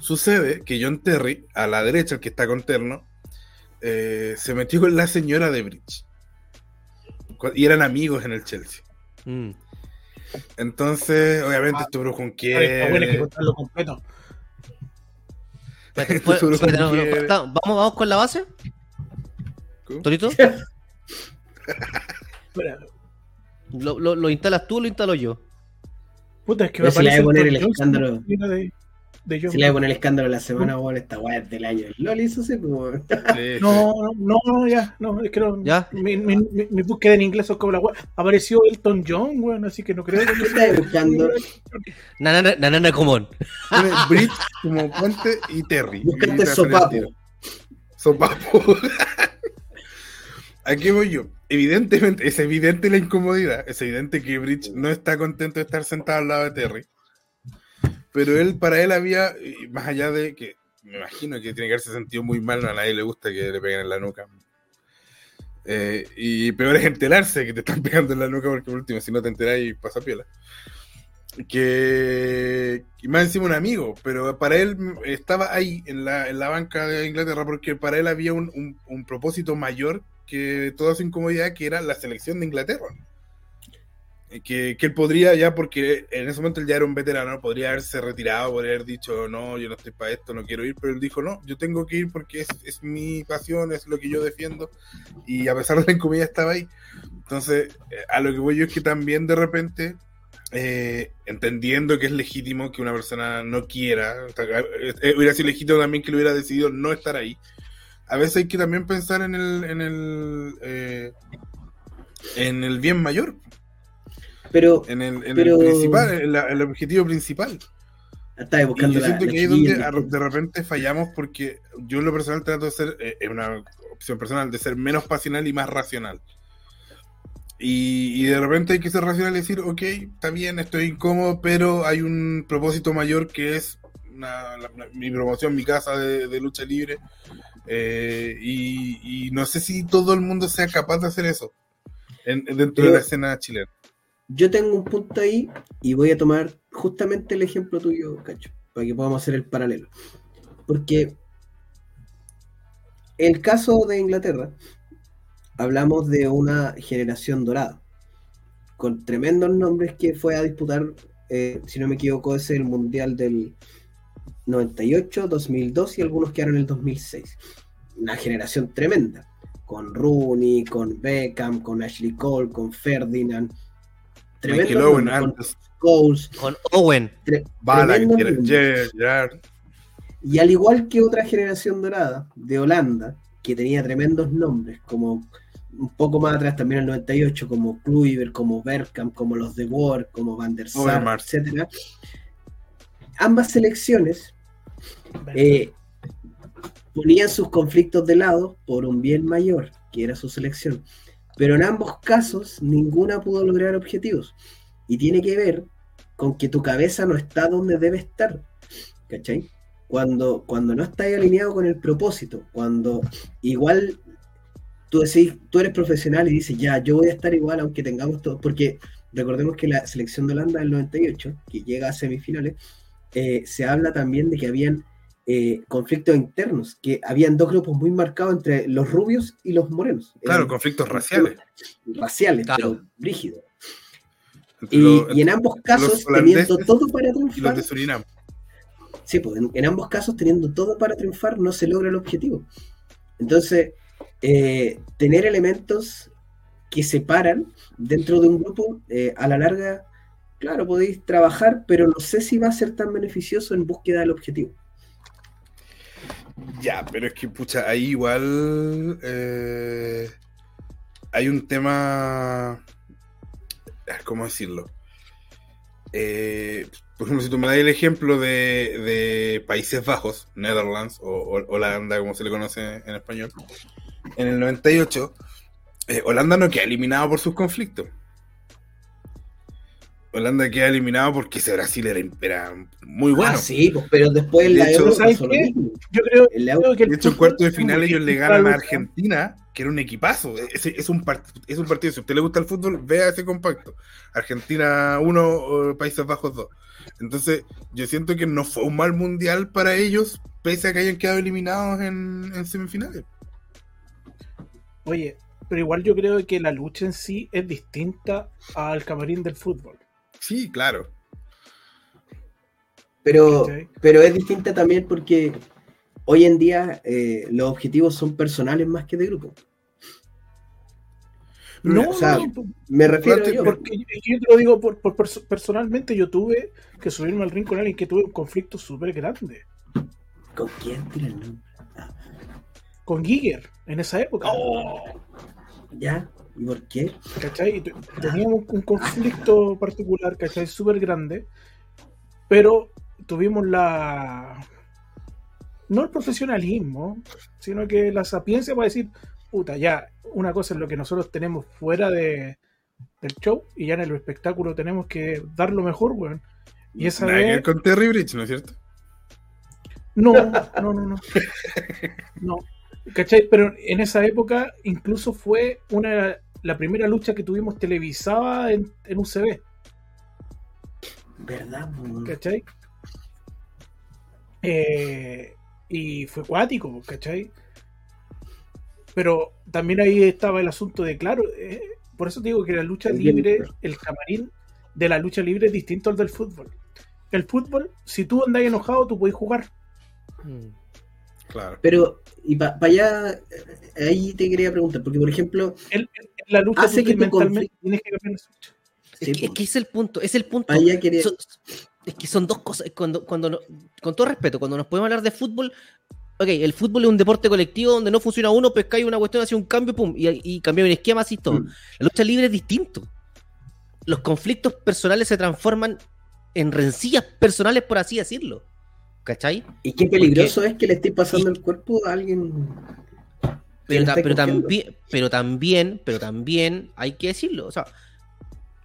Sucede que John Terry, a la derecha, el que está con terno, eh, se metió con la señora de Bridge. Y eran amigos en el Chelsea. Mm. Entonces, obviamente, estuvo con Está bueno, hay que quién. contarlo completo. <laughs> Está- vamos, vamos con la base, Torito. <laughs> Espera, ¿Lo, lo, lo instalas tú o lo instalo yo? Puta, es que me si le aparece voy a poner el escándalo. de, de John Si le voy a poner el escándalo de la semana, weón, esta weá es del año. LOL hizo así como. Sí, <laughs> sí. No, no, no, ya, no, es que no. ¿Ya? Mi, mi, mi, mi búsqueda en inglés es como la wea. Apareció Elton John, weón, así que no creo ¿Qué que. estás buscando? Nanana, nanana común. <laughs> Bridge como puente y Terry. Buscaste sopapo. Sopapo. <laughs> ¿A qué voy yo? Evidentemente, es evidente la incomodidad. Es evidente que Bridge no está contento de estar sentado al lado de Terry. Pero él, para él había, más allá de que, me imagino que tiene que haberse sentido muy mal, a nadie le gusta que le peguen en la nuca. Eh, y peor es enterarse que te están <laughs> pegando en la nuca porque por último, si no te enteras y pasa piola. que y más encima un amigo, pero para él estaba ahí en la, en la banca de Inglaterra porque para él había un, un- un propósito mayor que toda su incomodidad, que era la selección de Inglaterra. Eh, Que, que él podría ya, porque en ese momento él ya era un veterano, podría haberse retirado, podría haber dicho, no, yo no estoy para esto, no quiero ir, pero él dijo, no, yo tengo que ir porque es, es mi pasión, es lo que yo defiendo, y a pesar de la incomodidad estaba ahí. Entonces, eh, a lo que voy yo es que también de repente eh, entendiendo que es legítimo que una persona no quiera, eh, hubiera sido legítimo también que lo hubiera decidido no estar ahí. A veces hay que también pensar en el, en el, eh, en el bien mayor, Pero en el, en Pero- el principal, en la- el objetivo principal. Y buscando yo la, siento la que ahí es donde a- de repente fallamos porque yo en lo personal trato de ser, eh, es una opción personal, de ser menos pasional y más racional. Y, y de repente hay que ser racional y decir, ok, está bien, estoy incómodo, pero hay un propósito mayor que es una- la- mi promoción, mi casa de, de lucha libre. Eh, y, y no sé si todo el mundo sea capaz de hacer eso en- dentro de Pero- la escena chilena. Yo tengo un punto ahí y voy a tomar justamente el ejemplo tuyo, Cacho, para que podamos hacer el paralelo. Porque el caso de Inglaterra, hablamos de una generación dorada, con tremendos nombres que fue a disputar, eh, si no me equivoco, es el Mundial del 98, 2002 y algunos quedaron en el 2006. Una generación tremenda, con Rooney, con Beckham, con Ashley Cole, con Ferdinand. Tremendos Michael Owen, nombres, con antes, Scholes, Con Owen. tre- Bala, tremendos nombres. Gerard. Y al igual que otra generación dorada de Holanda, que tenía tremendos nombres, como un poco más atrás también en el 98, como Kluivert, como Bergkamp, como los de Boer, como Van der Sar, etc. Ambas selecciones eh, ponían sus conflictos de lado por un bien mayor, que era su selección. Pero en ambos casos, ninguna pudo lograr objetivos. Y tiene que ver con que tu cabeza no está donde debe estar. ¿Cachai? Cuando, cuando no estás alineado con el propósito, cuando igual tú decís, tú eres profesional y dices, ya, yo voy a estar igual aunque tengamos todo, porque recordemos que la selección de Holanda del 98, que llega a semifinales, eh, se habla también de que habían eh, conflictos internos, que habían dos grupos muy marcados entre los rubios y los morenos. Claro, conflictos raciales. raciales, Claro. pero rígidos. Y, los- y en ambos casos, teniendo todo para y los triunfar, de Surinam. sí, pues en, en ambos casos, teniendo todo para triunfar, no se logra el objetivo. Entonces, eh, tener elementos que separan dentro de un grupo, eh, a la larga, claro, podéis trabajar, pero no sé si va a ser tan beneficioso en búsqueda del objetivo. Ya, pero es que, pucha, ahí igual eh, hay un tema. ah, ¿Cómo decirlo? Eh, por ejemplo, si tú me das el ejemplo de, Países Bajos, Netherlands o, o- Holanda, como se le conoce en español, en el 98, eh, Holanda no queda eliminado por sus conflictos. Holanda queda eliminado porque ese Brasil era, era muy bueno. Ah, sí, pues, pero después en De la hecho, Euro ¿sabes qué? Yo creo, que el De hecho, en fútbol cuarto de final ellos le ganan a. Argentina, que era un equipazo. Es, es un, part- es un partido, si a usted le gusta el fútbol, vea ese compacto. Argentina 1, Países Bajos 2. Entonces, yo siento que no fue un mal mundial para ellos, pese a que hayan quedado eliminados en, en semifinales. Oye, pero igual yo creo que la lucha en sí es distinta al camarín del fútbol. Sí, claro. Pero, pero es distinta también porque hoy en día eh, los objetivos son personales más que de grupo. No, o sea, no, Me refiero Aparte, yo. porque yo te lo digo por, por perso- personalmente, yo tuve que subirme al ring con alguien que tuve un conflicto súper grande. ¿Con quién tira el nombre? Con Giger, en esa época. ¿Ya? ¿Y por qué? ¿cachai? Teníamos un conflicto particular, ¿cachai? Súper grande, pero tuvimos la... No el profesionalismo, sino que la sapiencia para decir, puta, ya, una cosa es lo que nosotros tenemos fuera de, del show y ya en el espectáculo tenemos que dar lo mejor, weón. Y esa Nada vez... con Terry Bridge, ¿no es cierto? No, no, no, no. No. ¿Cachai? Pero en esa época incluso fue una la primera lucha que tuvimos televisada en, en UCB. ¿Verdad? ¿cachai? Eh, y fue cuático, ¿cachai? Pero también ahí estaba el asunto de, claro, eh, por eso digo que la lucha libre, el camarín de la lucha libre es distinto al del fútbol. El fútbol, si tú andas enojado, tú puedes jugar. Mm. Claro. Pero, y para allá, ahí te quería preguntar, porque por ejemplo, la lucha Hace que tu mentalmente conflicto- tienes que cambiar la lucha. Es, que, es que es el punto, es el punto. para allá quería. Son- es que son dos cosas. Cuando, cuando, no- con todo respeto, cuando nos podemos hablar de fútbol, ok, el fútbol es un deporte colectivo donde no funciona uno, pescáis una cuestión, hace un cambio, pum, y, y cambió un esquema así todo. Mm. La lucha libre es distinto. Los conflictos personales se transforman en rencillas personales, por así decirlo. ¿Cachai? Y qué peligroso es que le esté pasando el cuerpo a alguien. Pero, ta- también, pero también, pero también hay que decirlo. O sea,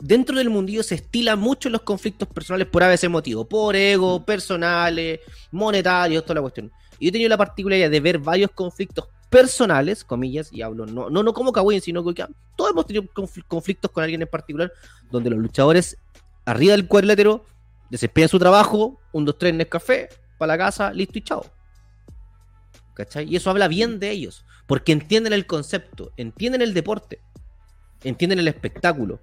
dentro del mundillo se estilan mucho los conflictos personales por a veces motivo, por ego, personales, monetarios, toda la cuestión. Y yo he tenido la particularidad de ver varios conflictos personales, comillas, y hablo no, no, no como Kawin, sino que todos hemos tenido confl- conflictos con alguien en particular, donde los luchadores arriba del cuadrilátero desempeñan su trabajo, un, dos, tres en el café, para la casa, listo y chao. ¿Cachai? Y eso habla bien de ellos, porque entienden el concepto, entienden el deporte, entienden el espectáculo,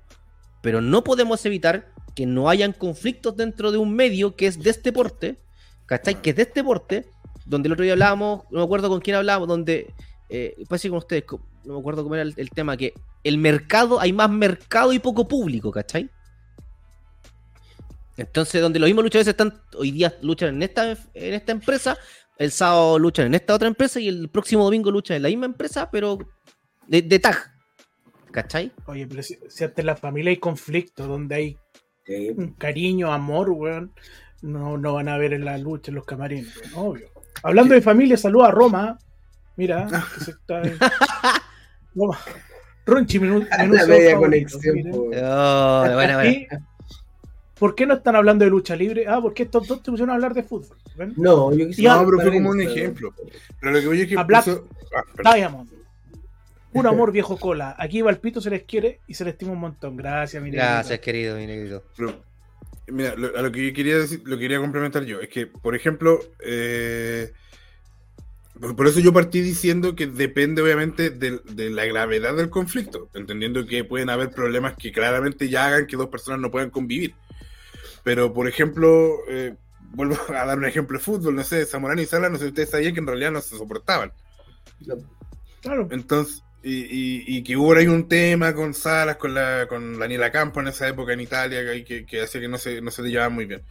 pero no podemos evitar que no hayan conflictos dentro de un medio que es de este deporte, ¿cachai? Que es de este deporte, donde el otro día hablábamos, no me acuerdo con quién hablábamos, donde, eh, puede ser con ustedes, no me acuerdo cómo era el, el tema, que el mercado, hay más mercado y poco público, ¿cachai? Entonces, donde los mismos luchadores están, hoy día luchan en esta, en esta empresa, el sábado luchan en esta otra empresa y el próximo domingo luchan en la misma empresa, pero de, de tag. ¿Cachai? Oye, pero si, si ante la familia hay conflicto, donde hay Sí. un cariño, amor, weón, no, no van a ver en la lucha en los camarines, weón, obvio. Hablando de familia, saluda a Roma. Mira, <laughs> que se está. Roma. Ronchi, menú, menú <laughs> La media favorito, conexión. Oh, buena, buena. ¿Por qué no están hablando de lucha libre? Ah, porque estos dos te pusieron a hablar de fútbol. ¿ven? No, yo quisiera. No, pero fue como un ejemplo. Pero lo que voy es que. A Black- puso- ah. Diamond. Un amor <laughs> viejo cola. Aquí Valpito se les quiere y se les estima un montón. Gracias, mi Gracias, negrito. querido, mi negrito. Pero, mira, lo- a lo que yo quería decir, lo quería complementar yo, es que, por ejemplo, eh, por, por eso yo partí diciendo que depende obviamente de, de la gravedad del conflicto, entendiendo que pueden haber problemas que claramente ya hagan que dos personas no puedan convivir. Pero, por ejemplo, eh, vuelvo <laughs> a dar un ejemplo de fútbol, no sé, Zamorano y Sala, no sé si ustedes sabían que en realidad no se soportaban. Claro. Entonces, y, y- y que hubo ahí un tema con Salas, con la con Daniela Campo en esa época en Italia, que, que, que hacía que no se, no se llevaban muy bien.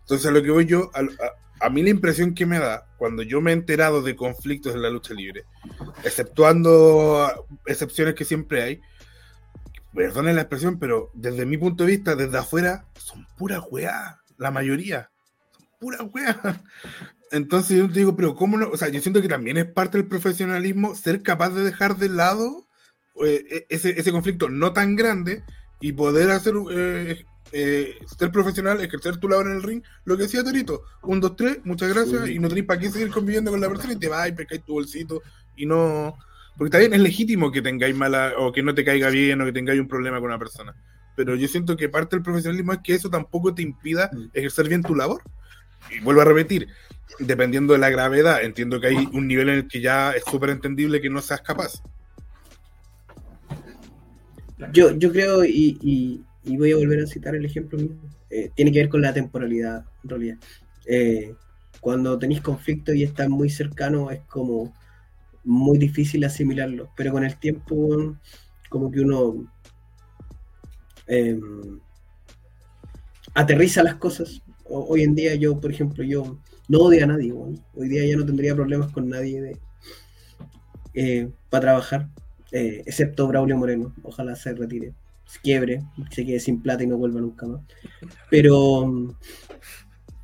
Entonces, a lo que voy yo, a, a- a mí la impresión que me da, cuando yo me he enterado de conflictos en la lucha libre, exceptuando excepciones que siempre hay, perdonen la expresión, pero desde mi punto de vista, desde afuera, son puras weá, la mayoría, son puras weá. <laughs> Entonces yo te digo, pero ¿cómo no? O sea, yo siento que también es parte del profesionalismo ser capaz de dejar de lado eh, ese, ese conflicto no tan grande y poder hacer, eh, eh, ser profesional, ejercer tu labor en el ring, lo que decía Torito, un, dos, tres, muchas gracias, Sí. y no tenés para qué seguir conviviendo con la persona y te vas y pescáis tu bolsito y no... Porque también es legítimo que tengáis mala, o que no te caiga bien, o que tengáis un problema con una persona. Pero yo siento que parte del profesionalismo es que eso tampoco te impida Mm. ejercer bien tu labor. Y vuelvo a repetir, dependiendo de la gravedad, entiendo que hay un nivel en el que ya es súper entendible que no seas capaz. Yo, yo creo, y, y- y voy a volver a citar el ejemplo mío, eh, tiene que ver con la temporalidad, en realidad. Eh, cuando tenéis conflicto y estás muy cercano, es como muy difícil asimilarlo, pero con el tiempo, como que uno eh, aterriza las cosas. O- hoy en día, yo, por ejemplo, yo no odio a nadie, hoy día ya no tendría problemas con nadie de, eh, para trabajar eh, excepto Braulio Moreno. Ojalá se retire, se quiebre, se quede sin plata y no vuelva nunca más. Pero,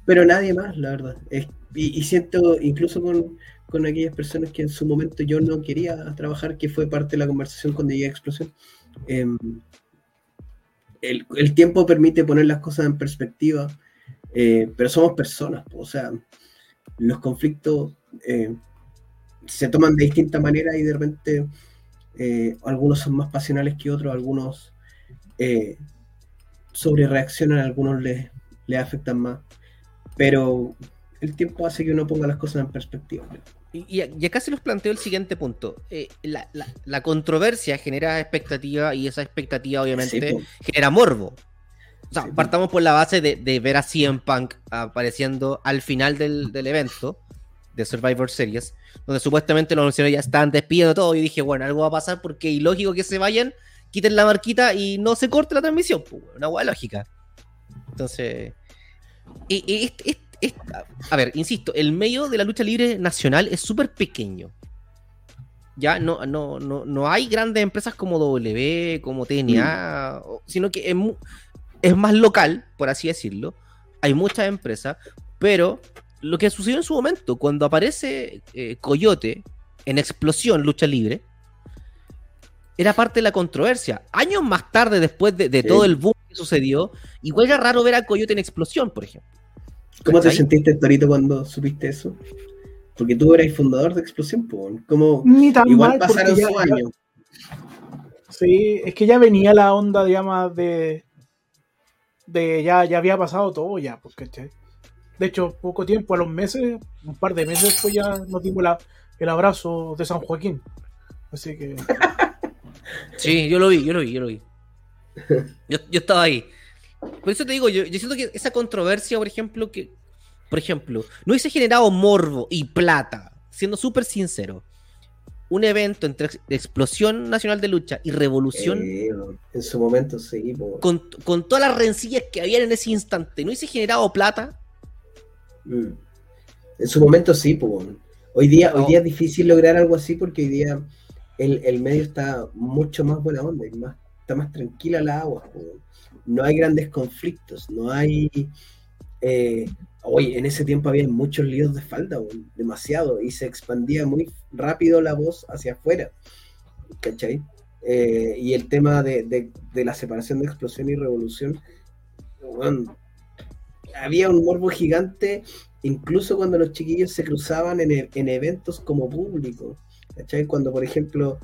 pero nadie más, la verdad. Es- y, y siento, incluso con, con aquellas personas que en su momento yo no quería trabajar, que fue parte de la conversación cuando llegué a Explosión. em, el, el tiempo permite poner las cosas en perspectiva, eh, pero somos personas, o sea, los conflictos eh, se toman de distinta manera y de repente eh, algunos son más pasionales que otros, algunos sobre reaccionan, algunos les, le afectan más. Pero el tiempo hace que uno ponga las cosas en perspectiva. Y, y acá se los planteo el siguiente punto. Eh, la, la- la controversia genera expectativa y esa expectativa obviamente Sí, genera morbo. O sea, Sí, partamos por la base de, de ver a CM Punk apareciendo al final del, del evento de Survivor Series, donde supuestamente los anunciadores ya estaban despidiendo todo y dije, bueno, algo va a pasar porque ilógico que se vayan, quiten la marquita y no se corte la transmisión. una hueá lógica. Entonces, y- y es- a ver, insisto, el medio de la lucha libre nacional es súper pequeño. Ya no, no, no, no hay grandes empresas como W, como TNA, o- sino que es, más local, por así decirlo. Hay muchas empresas, pero lo que sucedió en su momento, cuando aparece eh, Coyote en Explosión Lucha Libre, era parte de la controversia. Años más tarde, después de, de Sí. todo el boom que sucedió, igual era raro ver a Coyote en Explosión, por ejemplo. ¿Cómo te sentiste, Torito, cuando supiste eso? Porque tú eras fundador de Explosión, pues. ¿Cómo? Ni tan Igual mal, porque pasaron sus años. Sí, es que ya venía la onda, digamos, de. de ya, ya había pasado todo ya, pues, ¿cachai? De hecho, poco tiempo, a los meses, un par de meses después ya nos dimos la- el abrazo de San Joaquín. Así que. Sí, yo lo vi, yo lo vi, yo lo vi. <laughs> Yo, yo estaba ahí. Por eso te digo, yo, yo siento que esa controversia, por ejemplo, que, por ejemplo, no hubiese generado morbo y plata, siendo súper sincero. Un evento entre Ex- Explosión Nacional de Lucha y Revolución, Eh, en su momento, sí, con, con todas las rencillas que habían en ese instante, no hubiese generado plata. Mm. En su momento sí, pues. Hoy día, hoy día es difícil lograr algo así porque hoy día el, el medio está mucho más buena onda, y más, está más tranquila la agua. No hay grandes conflictos, no hay. Eh, en ese tiempo había muchos líos de falda, demasiado, y se expandía muy rápido la voz hacia afuera. ¿Cachai? Eh, y el tema de, de- de la separación de explosión y revolución, había un morbo gigante incluso cuando los chiquillos se cruzaban en, e- en eventos como público. Cuando, por ejemplo,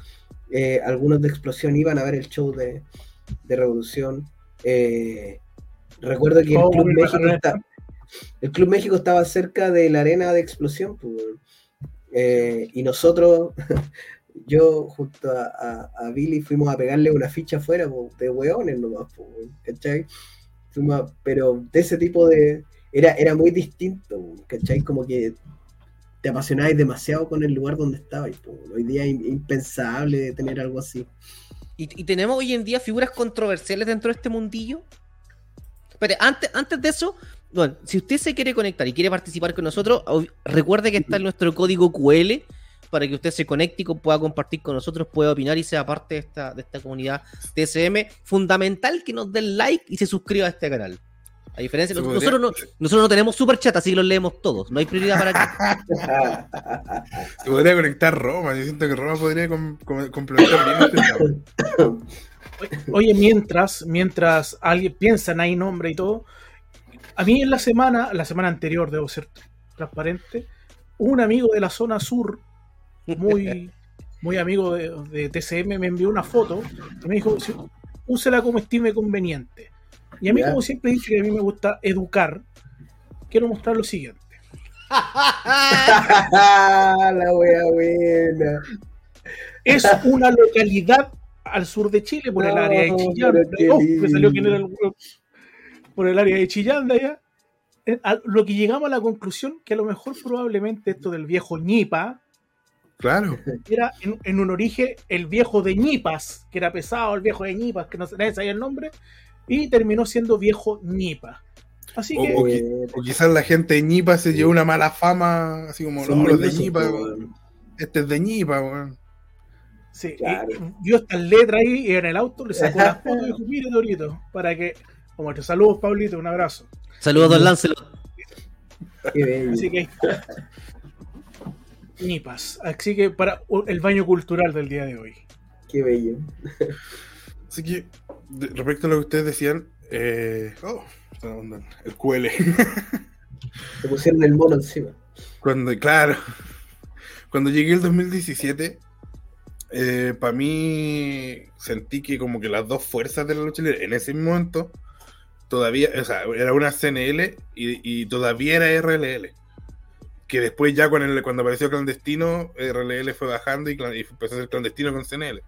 eh, algunos de Explosión iban a ver el show de, de Revolución. eh, recuerdo que el Club, México está- el Club México estaba cerca de la arena de Explosión. pues, eh, y nosotros, <laughs> yo junto a, a- a Billy, fuimos a pegarle una ficha afuera pues, de hueones nomás. pues, ¿cachai? Fuimos a- pero de ese tipo de, era, era muy distinto, ¿cachai? Como que te apasionabas demasiado con el lugar donde estabas. Hoy día es impensable tener algo así. Y, tenemos hoy en día figuras controversiales dentro de este mundillo. Pero antes, antes de eso, bueno, si usted se quiere conectar y quiere participar con nosotros, recuerde que está en nuestro código QL para que usted se conecte y pueda compartir con nosotros, pueda opinar y sea parte de esta, de esta comunidad TSM. Fundamental que nos den like y se suscriba a este canal. A diferencia, nosotros, nosotros no, nosotros no tenemos super chat, así que los leemos todos. No hay prioridad para acá. <laughs> Se podría conectar Roma. Yo siento que Roma podría com- com- complementar bien este. <laughs> Oye, mientras, mientras alguien piensa en ahí nombre y todo, a mí en la semana, la semana anterior, debo ser transparente, un amigo de la zona sur, muy, <laughs> muy amigo de, de TCM, me envió una foto y me dijo, "Sí, úsela como estime conveniente. Y a mí, Ya. como siempre he dicho que a mí me gusta educar, quiero mostrar lo siguiente. <laughs> la wea buena. Es una localidad al sur de Chile, por el área de Chillán. Oh, me salió quién era el huevo. Por el área de Chillán de allá. Eh, a- Lo que llegamos a la conclusión que a lo mejor probablemente esto del viejo ñipa Claro. era en, en un origen el viejo de ñipas, que era pesado, el viejo de ñipas, que no se- sabía el nombre, y terminó siendo viejo ñipa. Así O- que o qui- o quizás la gente de Ñipa se llevó una mala fama, así como los de Ñipa, weón. este es de Ñipa, weón. sí, Claro. y vio estas letras ahí en el auto, le sacó las <laughs> fotos y dijo, mire Dorito, para que, como te saludos Pablito, un abrazo. Saludos, don Lancelot. Qué bello. Así que. Nipas. Así que para el baño cultural del día de hoy. Qué bello. Así que, de- respecto a lo que ustedes decían, eh, oh, el QL. Se pusieron el mono encima. Cuando, claro, cuando llegué el 2017, para mí sentí que como que las dos fuerzas de la lucha libre en ese momento todavía, o sea, era una CNL y, y todavía era RLL. Que después ya con el, cuando apareció clandestino, RLL fue bajando y, y empezó a ser clandestino con CNL.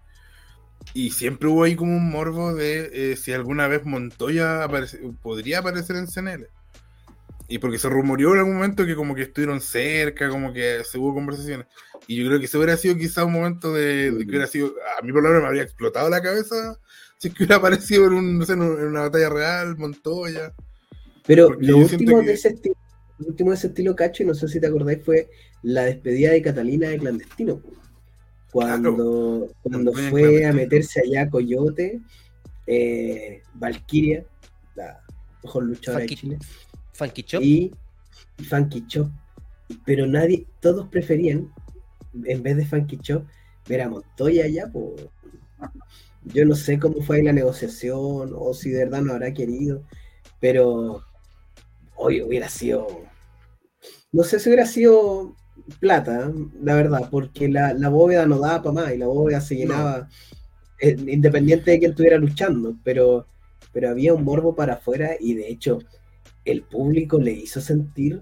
Y siempre hubo ahí como un morbo de eh, si alguna vez Montoya aparece- podría aparecer en CNL. Y porque se rumoreó en algún momento que como que estuvieron cerca, como que se hubo conversaciones. Y yo creo que ese hubiera sido quizá un momento de, de que hubiera sido, a mí por lo menos me habría explotado la cabeza si es que hubiera <laughs> aparecido en, un, no sé, en un- en una batalla real, Montoya. Pero Porque lo último que- de ese estilo, lo último de ese estilo cacho, y no sé si te acordáis, fue la despedida de Catalina de Clandestino. Cuando, cuando fue a meterse allá Coyote, eh, Valkyria, la mejor luchadora de Chile, Funky Chop. y Funky Chop. Pero nadie, todos preferían, en vez de Funky Chop, ver a Montoya allá. po. Yo no sé cómo fue ahí la negociación o si de verdad no habrá querido, pero hoy hubiera sido. No sé si hubiera sido plata, la verdad, porque la, la bóveda no daba para más y la bóveda se llenaba eh, independiente de que él estuviera luchando, pero, pero había un morbo para afuera y de hecho el público le hizo sentir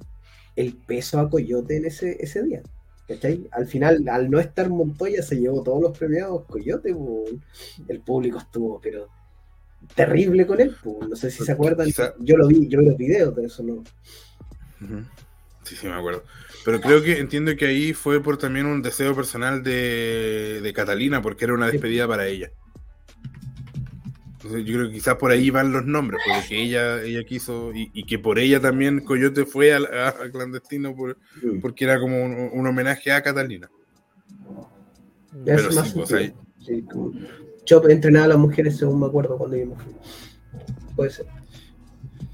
el peso a Coyote en ese, ese día. ¿cachai? Al final, al no estar Montoya, se llevó todos los premiados Coyote. El público estuvo, pero terrible con él. No sé si se acuerdan. Quizá- Yo lo vi, yo vi los videos de eso, ¿no? Sí, sí, me acuerdo. Pero creo que entiendo que ahí fue por también un deseo personal de, de Catalina, porque era una despedida para ella. Entonces yo creo que quizás por ahí van los nombres, porque ella, ella quiso, y, y que por ella también Coyote fue al- a, a clandestino, por- porque era como un, un homenaje a Catalina. Ya Pero más sí, pues, ahí- sentido. Sí, como- Chop entrenaba a las mujeres, según me acuerdo, cuando yo me fui. Puede ser.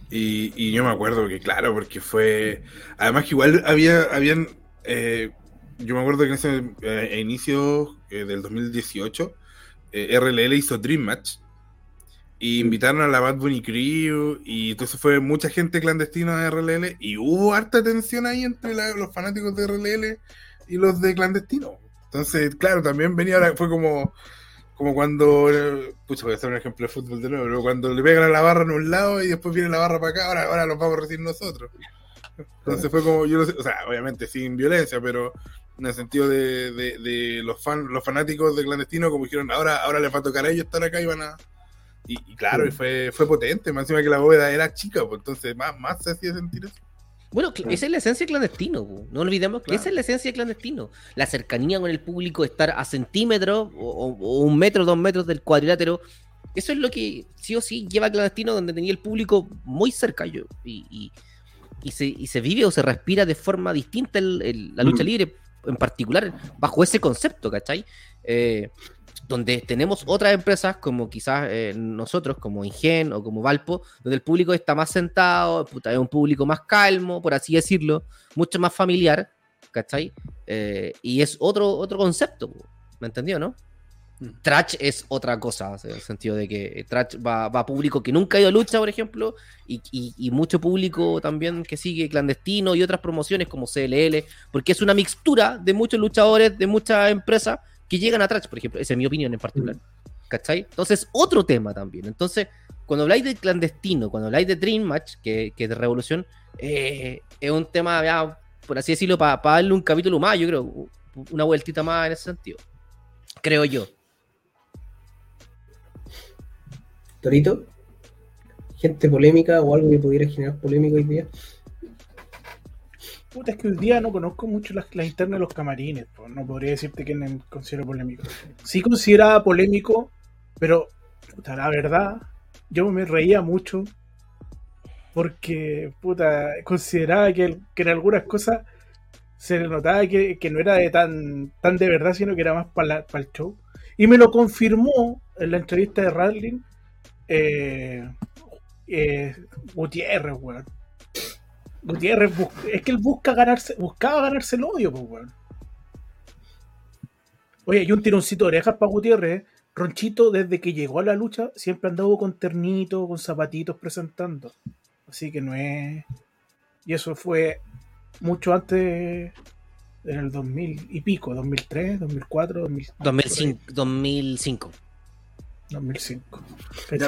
Y, y yo me acuerdo que, claro, porque fue. Además, que igual había, habían. eh, yo me acuerdo que en ese eh, a inicios eh, del 2018, eh, RLL hizo Dream Match. Y invitaron a la Bad Bunny Crew. Y entonces fue mucha gente clandestina de RLL. Y hubo harta tensión ahí entre la- los fanáticos de RLL y los de clandestino. Entonces, claro, también venía. la- Fue como. Como cuando, pucha, voy a hacer un ejemplo de fútbol de nuevo, pero cuando le pegan a la barra en un lado y después viene la barra para acá, ahora, ahora los vamos a recibir nosotros. Entonces fue como, yo no sé, o sea, obviamente sin violencia, pero en el sentido de, de, de los fan, los fanáticos de clandestino, como dijeron, ahora, ahora les va a tocar a ellos estar acá y van a. Y, y claro, y fue, fue potente, más encima que la bóveda era chica, pues entonces más, más se hacía sentir eso. Bueno, esa es la esencia de clandestino. po. No olvidemos que Claro. esa es la esencia de clandestino. La cercanía con el público, estar a centímetros o, o- o un metro, dos metros del cuadrilátero. Eso es lo que sí o sí lleva a clandestino donde tenía el público muy cerca yo. Y, y- y se, y se vive o se respira de forma distinta el- el- la lucha Mm. libre, en particular bajo ese concepto, ¿cachai? Eh, donde tenemos otras empresas como quizás eh, nosotros, como Ingen o como Valpo, donde el público está más sentado, puta, es un público más calmo, por así decirlo, mucho más familiar, ¿cachai? Eh, y es otro, otro concepto, ¿me entendió, no? Mm. Trash es otra cosa, en el sentido de que Trash va, va a público que nunca ha ido a lucha, por ejemplo, y, y- y mucho público también que sigue clandestino y otras promociones como CLL, porque es una mixtura de muchos luchadores, de muchas empresas que llegan a Trash, por ejemplo, esa es mi opinión en particular. ¿Cachai? Entonces, otro tema también. Entonces, cuando habláis de clandestino, cuando habláis de Dream Match, que, que es de Revolución, eh, es un tema, ya, por así decirlo, para darle un capítulo más, yo creo, una vueltita más en ese sentido. Creo yo. Torito, gente polémica o algo que pudiera generar polémica hoy día. Puta, es que hoy día no conozco mucho las, las internas de los camarines, pues, no podría decirte quién considero polémico. Sí consideraba polémico, pero puta, la verdad, yo me reía mucho porque puta, consideraba que, que en algunas cosas se le notaba que, que no era de tan, tan de verdad, sino que era más para el show. Y me lo confirmó en la entrevista de Radlin eh, eh, Gutiérrez, weón. Gutiérrez bus- es que él busca ganarse, buscaba ganarse el odio, pues, weón. Oye, y un tironcito de orejas para Gutiérrez. ¿eh? Ronchito, desde que llegó a la lucha, siempre andaba con ternito, con zapatitos presentando. Así que no es. Y eso fue mucho antes, en el 2000 y pico, 2003, 2004, 2000, 2005. 2005. 2005. Ya,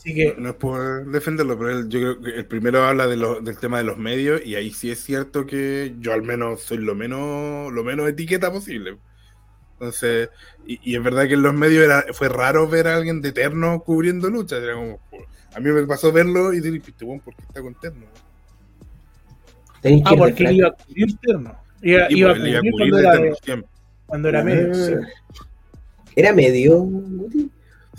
Así que, No es por defenderlo, pero él- yo creo que el primero habla de lo- del tema de los medios y ahí sí es cierto que yo al menos soy lo menos, lo menos etiqueta posible. Entonces, y, y es verdad que en los medios era, fue raro ver a alguien de terno cubriendo luchas. Era como, a mí me pasó verlo y decir, "Este ¿por qué está con terno? Ah, porque él iba a cubrir terno. Iba, iba a iba a cubrir cuando era, terno siempre. cuando era medio. sí. ¿Era medio?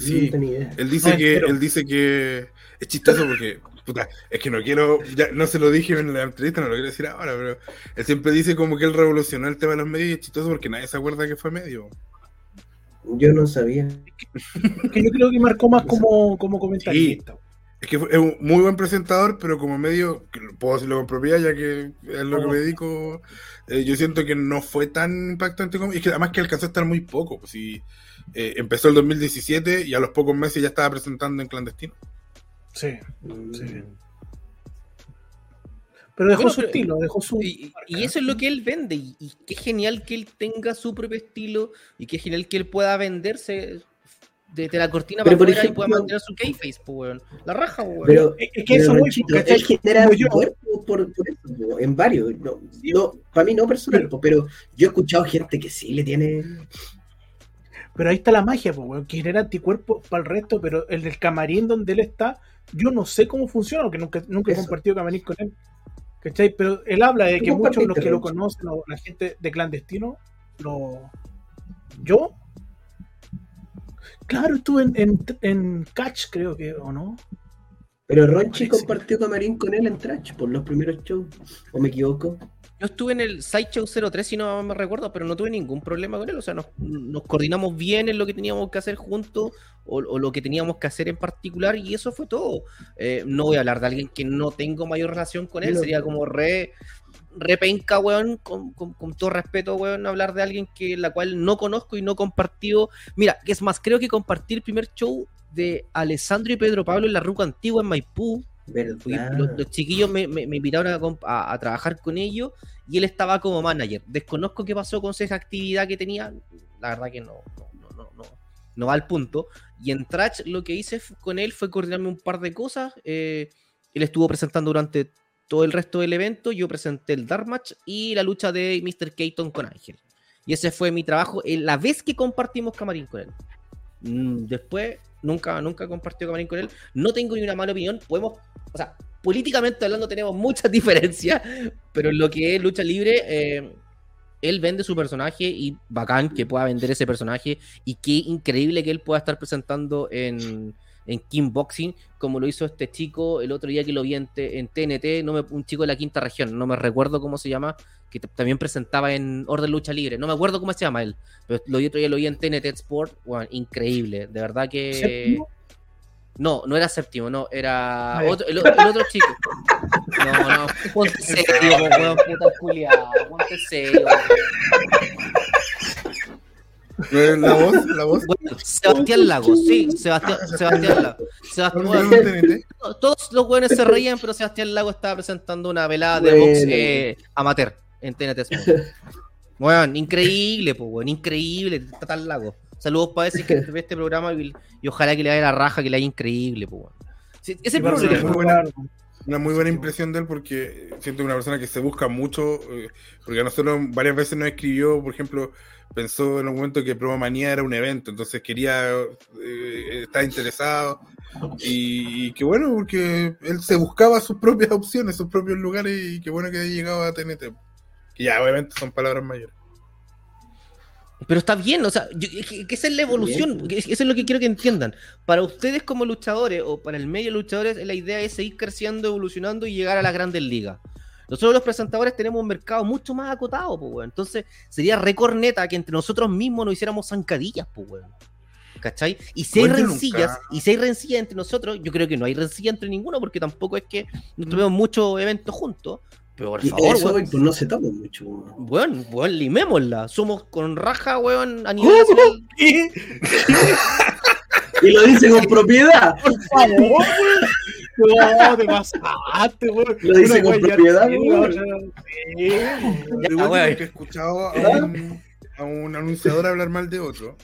Sí. No tenía idea. Él dice No, que, pero- él dice que es chistoso porque, puta, es que no quiero, ya no se lo dije en la entrevista, no lo quiero decir ahora, pero él siempre dice como que él revolucionó el tema de los medios y es chistoso porque nadie se acuerda que fue medio. Yo no sabía. Que yo creo que marcó más <laughs> como, como comentarista. Es que fue- es un muy buen presentador, pero como medio, puedo decirlo con propiedad ya que es lo que me dedico, eh, yo siento que no fue tan impactante como, y es que además que alcanzó a estar muy poco, pues si empezó el 2017 y a los pocos meses ya estaba presentando en clandestino. Sí. Mm. Sí. Pero dejó Bueno, su pero- estilo, dejó su. Y, y eso es lo que él vende. Y, y qué genial que él tenga su propio estilo. Y qué genial que él pueda venderse desde la cortina Pero, para por afuera y pueda ejemplo- mantener su keyface, pues, weón. La raja, weón. Pero, Es que pero eso muy. Yo. cuerpo por, por eso, en varios. No, no, para mí no personal, pero yo he escuchado gente que sí le tiene. Pero ahí está la magia, pues, weón, que genera anticuerpos para el resto, pero el del camarín donde él está, yo no sé cómo funciona, porque nunca, nunca he compartido camarín con él. ¿Cachai? Pero él habla de que muchos de los que lo conocen, o la gente de clandestino, lo. Yo. Claro, estuve en, en, en Catch, creo que, ¿o no? Pero Ronchi compartió camarín con él en Trash por los primeros shows. ¿O me equivoco? Yo estuve en el Sideshow 03, si no me recuerdo, pero no tuve ningún problema con él. O sea, nos, nos coordinamos bien en lo que teníamos que hacer juntos o, o lo que teníamos que hacer en particular y eso fue todo. Eh, no voy a hablar de alguien que no tengo mayor relación con él. Sería como re, re penca, weón, con, con- con todo respeto, weón, hablar de alguien que la cual no conozco y no compartido. Mira, que es más, creo que compartí el primer show de Alessandro y Pedro Pablo en la Ruca Antigua en Maipú. Los, los chiquillos me, me- invitaron a, trabajar con ellos y él estaba como manager. Desconozco qué pasó con esa actividad que tenía. La verdad que no, va al punto. Y en Trash lo que hice con él fue coordinarme un par de cosas. Eh, él estuvo presentando durante todo el resto del evento. Yo presenté el Dark Match y la lucha de Mr. Keaton con Ángel. Y ese fue mi trabajo la vez que compartimos camarín con él. Mm, Después, nunca, nunca compartió camarín con él. No tengo ni una mala opinión. Podemos, o sea, políticamente hablando tenemos muchas <laughs> diferencias, pero en lo que es lucha libre, eh, él vende su personaje y bacán que pueda vender ese personaje y qué increíble que él pueda estar presentando en, en King Boxing, como lo hizo este chico el otro día que lo vi en, en TNT, no me- un chico de la quinta región, no me recuerdo cómo se llama, que también presentaba en Orden Lucha Libre, no me acuerdo cómo se llama él, pero lo otro día lo vi en TNT Sport, bueno, increíble, de verdad que... No, no era séptimo, no, era Ah, otro, el, el otro chico. No, no, <laughs> ponte serio, weón, puta culiado, ponte serio. ¿No es La voz, la voz. Bueno, Sebastián Lago, sí, Sebastián, Sebastián Lago. Sebastián, ¿No bueno, es TNT? todos los buenos se reían, pero Sebastián Lago estaba presentando una velada de Bueno. box eh, amateur en TNT. Bueno, increíble, pues, weón, increíble, está tan lago. Saludos para decir que <laughs> ve este programa y, y ojalá que le vaya la raja, que le haya increíble, pues. Sí, ese es el para Muy problema. buena. Una muy buena impresión de él porque siento que una persona que se busca mucho, eh, porque a nosotros varias veces nos escribió, por ejemplo, pensó en un momento que Promo Manía era un evento, entonces quería eh, estar interesado y, y qué bueno porque él se buscaba sus propias opciones, sus propios lugares y qué bueno que haya llegado a TNT. Que ya obviamente son palabras mayores. Pero está bien, o sea, yo- que, que esa es la evolución, que es- eso es lo que quiero que entiendan. Para ustedes como luchadores o para el medio de luchadores, la idea es seguir creciendo, evolucionando y llegar a las grandes ligas. Nosotros los presentadores tenemos un mercado mucho más acotado, pues, weón. Entonces sería recorneta que entre nosotros mismos nos hiciéramos zancadillas, pues, weón. ¿Cachai? Y si hay rencillas, nunca- y si hay rencillas entre nosotros, yo creo que no hay rencilla entre ninguno, porque tampoco es que no tuvimos muchos eventos juntos. Pero por favor, eso, weón, pues no se toma mucho. weón. Weón, weón, limémosla. Somos con raja, weón, a nivel nacional. Y lo dice con propiedad. Por favor, weón. No, te pasaste, weón. Lo dice Una con propiedad, weón. sí. Ya, weón. que he escuchado a un, a un anunciador hablar mal de otro.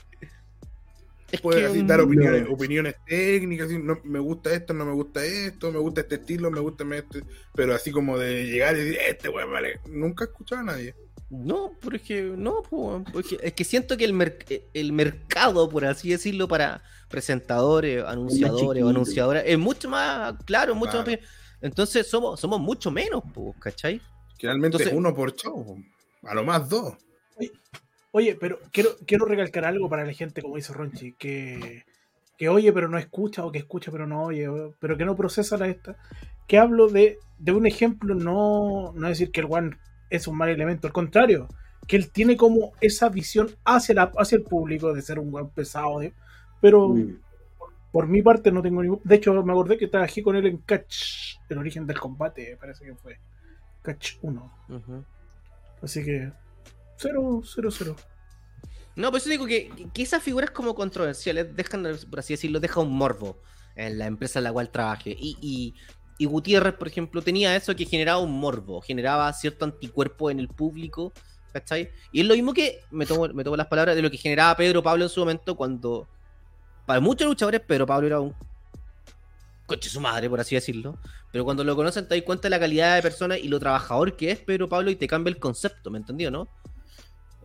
Es puede que, así dar no. opiniones, opiniones técnicas, así, no, me gusta esto, no me gusta esto, me gusta este estilo, me gusta este, pero así como de llegar y decir, este weón vale, nunca he escuchado a nadie. No, pero es que no, po, porque es que siento que el, mer- el mercado, por así decirlo, para presentadores, anunciadores o anunciadoras es mucho más claro, mucho Claro. más Entonces somos, somos mucho menos, po, ¿cachai? Generalmente Entonces- uno por show, a lo más dos. Oye, pero quiero, quiero recalcar algo para la gente, como dice Ronchi, que, que oye pero no escucha, o que escucha pero no oye, pero que no procesa la esta. Que hablo de, de un ejemplo, no, no decir que el One es un mal elemento, al contrario, que él tiene como esa visión hacia, la, hacia el público de ser un buen pesado, ¿eh? pero Mm. por mi parte no tengo ningún... De hecho, me acordé que trabajé con él en Catch, el origen del combate, parece que fue. Catch 1. Ujú. Así que 0, 0, 0. No, por eso digo que, que esas figuras como controversiales dejan, por así decirlo, deja un morbo en la empresa en la cual trabaje. Y, y, y Gutiérrez, por ejemplo, tenía eso que generaba un morbo, generaba cierto anticuerpo en el público, ¿cachai? Y es lo mismo que, me tomo, me tomo las palabras, de lo que generaba Pedro Pablo en su momento cuando, para muchos luchadores, Pedro Pablo era un coche su madre, por así decirlo. Pero cuando lo conocen te das cuenta de la calidad de persona y lo trabajador que es Pedro Pablo y te cambia el concepto, ¿me entendió, no?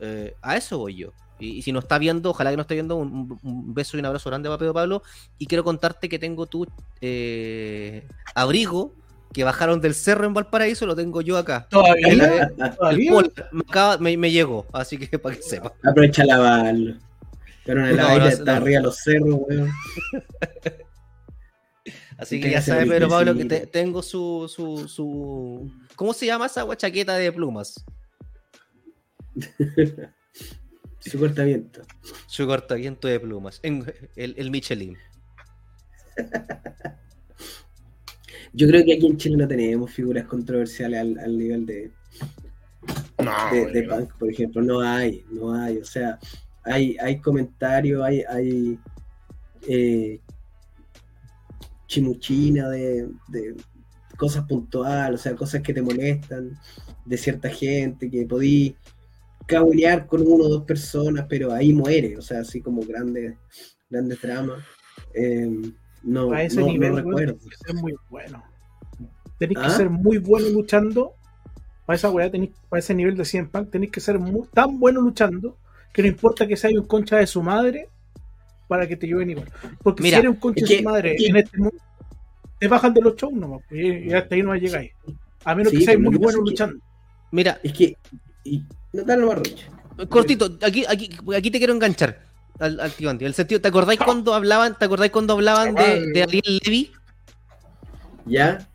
Eh, a eso voy yo. Y, y si no está viendo, ojalá que no esté viendo, un, un beso y un abrazo grande para Pedro Pablo. Y quiero contarte que tengo tu eh, abrigo que bajaron del cerro en Valparaíso, lo tengo yo acá. ¿Todavía? El, el me, acaba- me- me llegó, así que para que sepa. Aprovecha a lavarlo. Pero en el No, aire no, está no. arriba los cerros, weón. <laughs> Así Sí, que ya ese sabe Pedro Pablo que te- tengo su, su, su. ¿Cómo se llama esa guachaqueta de plumas? <laughs> Su cortamiento. Su cortaviento de plumas. En, el, el Michelin. <laughs> Yo creo que aquí en Chile no tenemos figuras controversiales al, al nivel de, No, de. Punk, por ejemplo. No hay, no hay. O sea, hay, hay comentarios, hay, hay eh, chimuchina de, de cosas puntuales, o sea, cosas que te molestan de cierta gente, que podí cabulear con uno o dos personas, pero ahí muere, o sea, así como grandes, grandes dramas. Eh, no, A ese no- no nivel, recuerdo. tenés que ser muy bueno. Tenéis que ¿Ah? ser muy bueno luchando. Para esa weá, tenéis- para ese nivel de 100 Punk, tenéis que ser muy- tan bueno luchando que no importa que sea un concha de su madre para que te lleven igual. Porque Mira, si eres un concha de su madre que- en este mundo, te bajan de los shows nomás, pues, y, y hasta ahí no llegáis. A menos Sí, que seas lo muy bueno que- luchando. Mira, Es que. Y, no rocha. cortito, aquí, aquí, aquí te quiero enganchar al, al tío Andy. El sentido, ¿te acordáis cuando hablaban, te acordáis cuando hablaban de, de Ariel Levy? ¿Ya?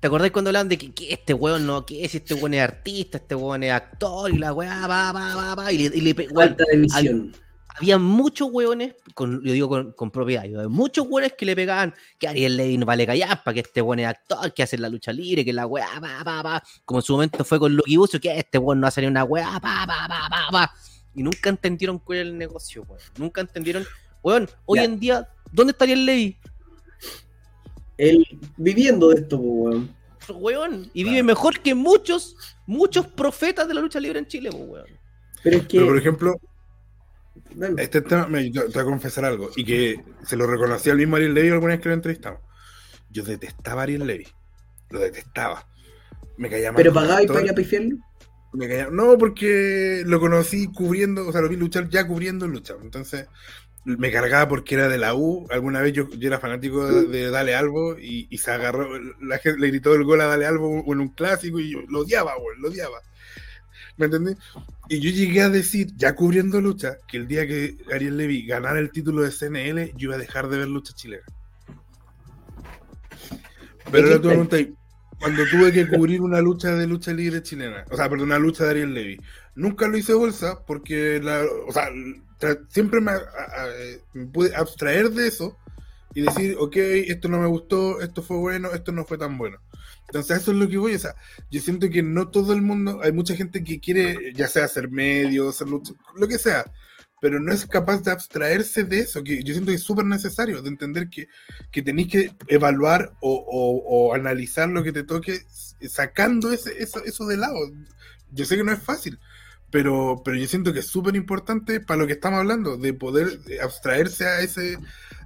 ¿Te acordáis cuando hablaban de que, que este weón no, que si este weón es artista, este weón es actor y la weá, va, va, va, va, y le, y le weón, Falta de visión. Había muchos weones, con, yo digo con, con propiedad, yo, había muchos weones que le pegaban que Ariel Levy no vale callar, para que este weón es actor, que hace la lucha libre, que la weá, va, va, va, como en su momento fue con Lucky Bucio, que este weón no hace ni una weá, va, va, va, va, va, y nunca entendieron cuál era el negocio, weón, nunca entendieron, weón, hoy Ya. en día, ¿dónde está Ariel Levy? Él viviendo de esto, pues, weón. Weón, y vive mejor que muchos, muchos profetas de la lucha libre en Chile, pues, weón. Pero es que. Pero por ejemplo, dale. este tema, me, yo te voy a confesar algo, y que se lo reconocí al mismo Ariel Levy alguna vez que lo entrevistamos. Yo detestaba a Ariel Levy, lo detestaba. Me caía mal. pero pagaba y para ir a pifiarlo. me caía- No, porque lo conocí cubriendo, o sea, lo vi luchar ya cubriendo lucha. Entonces, me cargaba porque era de la U. Alguna vez yo, yo era fanático de, de Dale Albo y, y se agarró, la gente le gritó el gol a Dale Albo en un clásico y yo lo odiaba, güey, lo odiaba. ¿Me entendés? Y yo llegué a decir, ya cubriendo lucha, que el día que Ariel Levy ganara el título de CNL, yo iba a dejar de ver lucha chilena. Pero ahora tú me preguntas, cuando tuve que cubrir una lucha de lucha libre chilena, o sea, perdón, una lucha de Ariel Levy, nunca lo hice bolsa porque, la, o sea, siempre me, a- a- me pude abstraer de eso y decir, ok, esto no me gustó, esto fue bueno, esto no fue tan bueno. Entonces, eso es lo que voy, o sea, yo siento que no todo el mundo, hay mucha gente que quiere, ya sea hacer medios, hacer lucha, lo que sea, pero no es capaz de abstraerse de eso, que yo siento que es súper necesario, de entender que, que tenéis que evaluar o, o- o analizar lo que te toque sacando ese, eso, eso de lado. Yo sé que no es fácil, pero, pero yo siento que es súper importante para lo que estamos hablando, de poder abstraerse a ese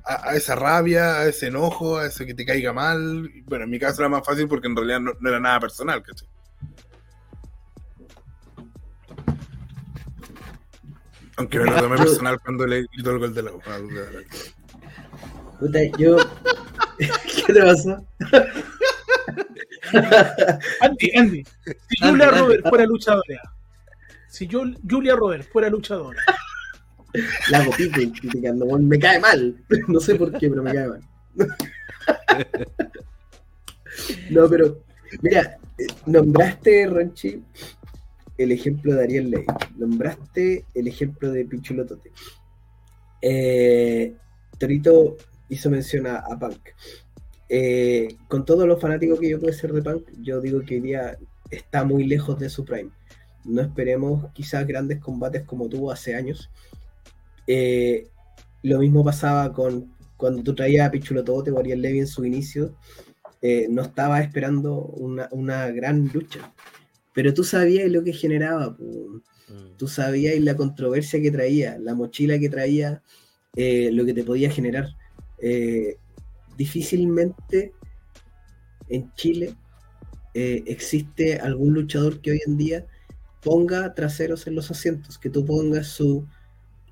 a, esa rabia, a ese enojo, a eso que te caiga mal. Bueno, en mi caso era más fácil porque en realidad no, era nada personal, ¿cachai? Aunque me lo tomé personal cuando le gritó el gol de la Puta, yo. <laughs> ¿Qué te pasó? Andy, Andy, si Julia Robert fuera luchadora, si yo, Julia Robert fuera luchadora, la hago criticando, me cae mal, <laughs> no sé por qué, pero me cae mal. <laughs> no, pero, mira, nombraste, Ronchi, el ejemplo de Ariel Ley, nombraste el ejemplo de Pichulotote. Eh, Torito hizo mención a, Punk. Eh, con todos los fanáticos que yo puedo ser de Punk, yo digo que hoy está muy lejos de su prime. No esperemos quizás grandes combates como tuvo hace años. Eh, lo mismo pasaba con cuando tú traías a Pichulotote o Ariel Levy en su inicio. Eh, no estaba esperando una, gran lucha. Pero tú sabías lo que generaba. Mm. Tú sabías la controversia que traía, la mochila que traía, lo que te podía generar. Eh, difícilmente en Chile eh, existe algún luchador que hoy en día ponga traseros en los asientos, que tú pongas su,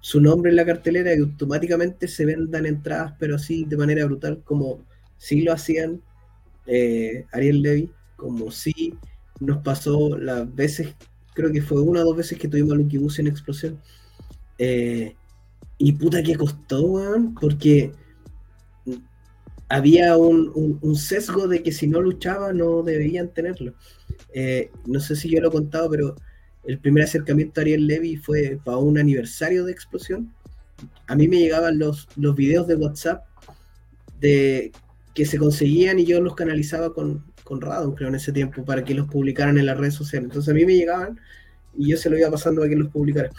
su nombre en la cartelera y automáticamente se vendan entradas, pero así de manera brutal, como si lo hacían eh, Ariel Levy, como si nos pasó las veces, creo que fue una o dos veces que tuvimos a Lucky Bus en explosión. y puta que costó, weón, porque había un, sesgo de que si no luchaba no debían tenerlo. Eh, no sé si yo lo he contado, pero el primer acercamiento a Ariel Levy fue para un aniversario de explosión. A mí me llegaban los, los videos de WhatsApp de que se conseguían y yo los canalizaba con, con Radon, creo, en ese tiempo, para que los publicaran en las redes sociales. Entonces a mí me llegaban y yo se lo iba pasando para que los publicara.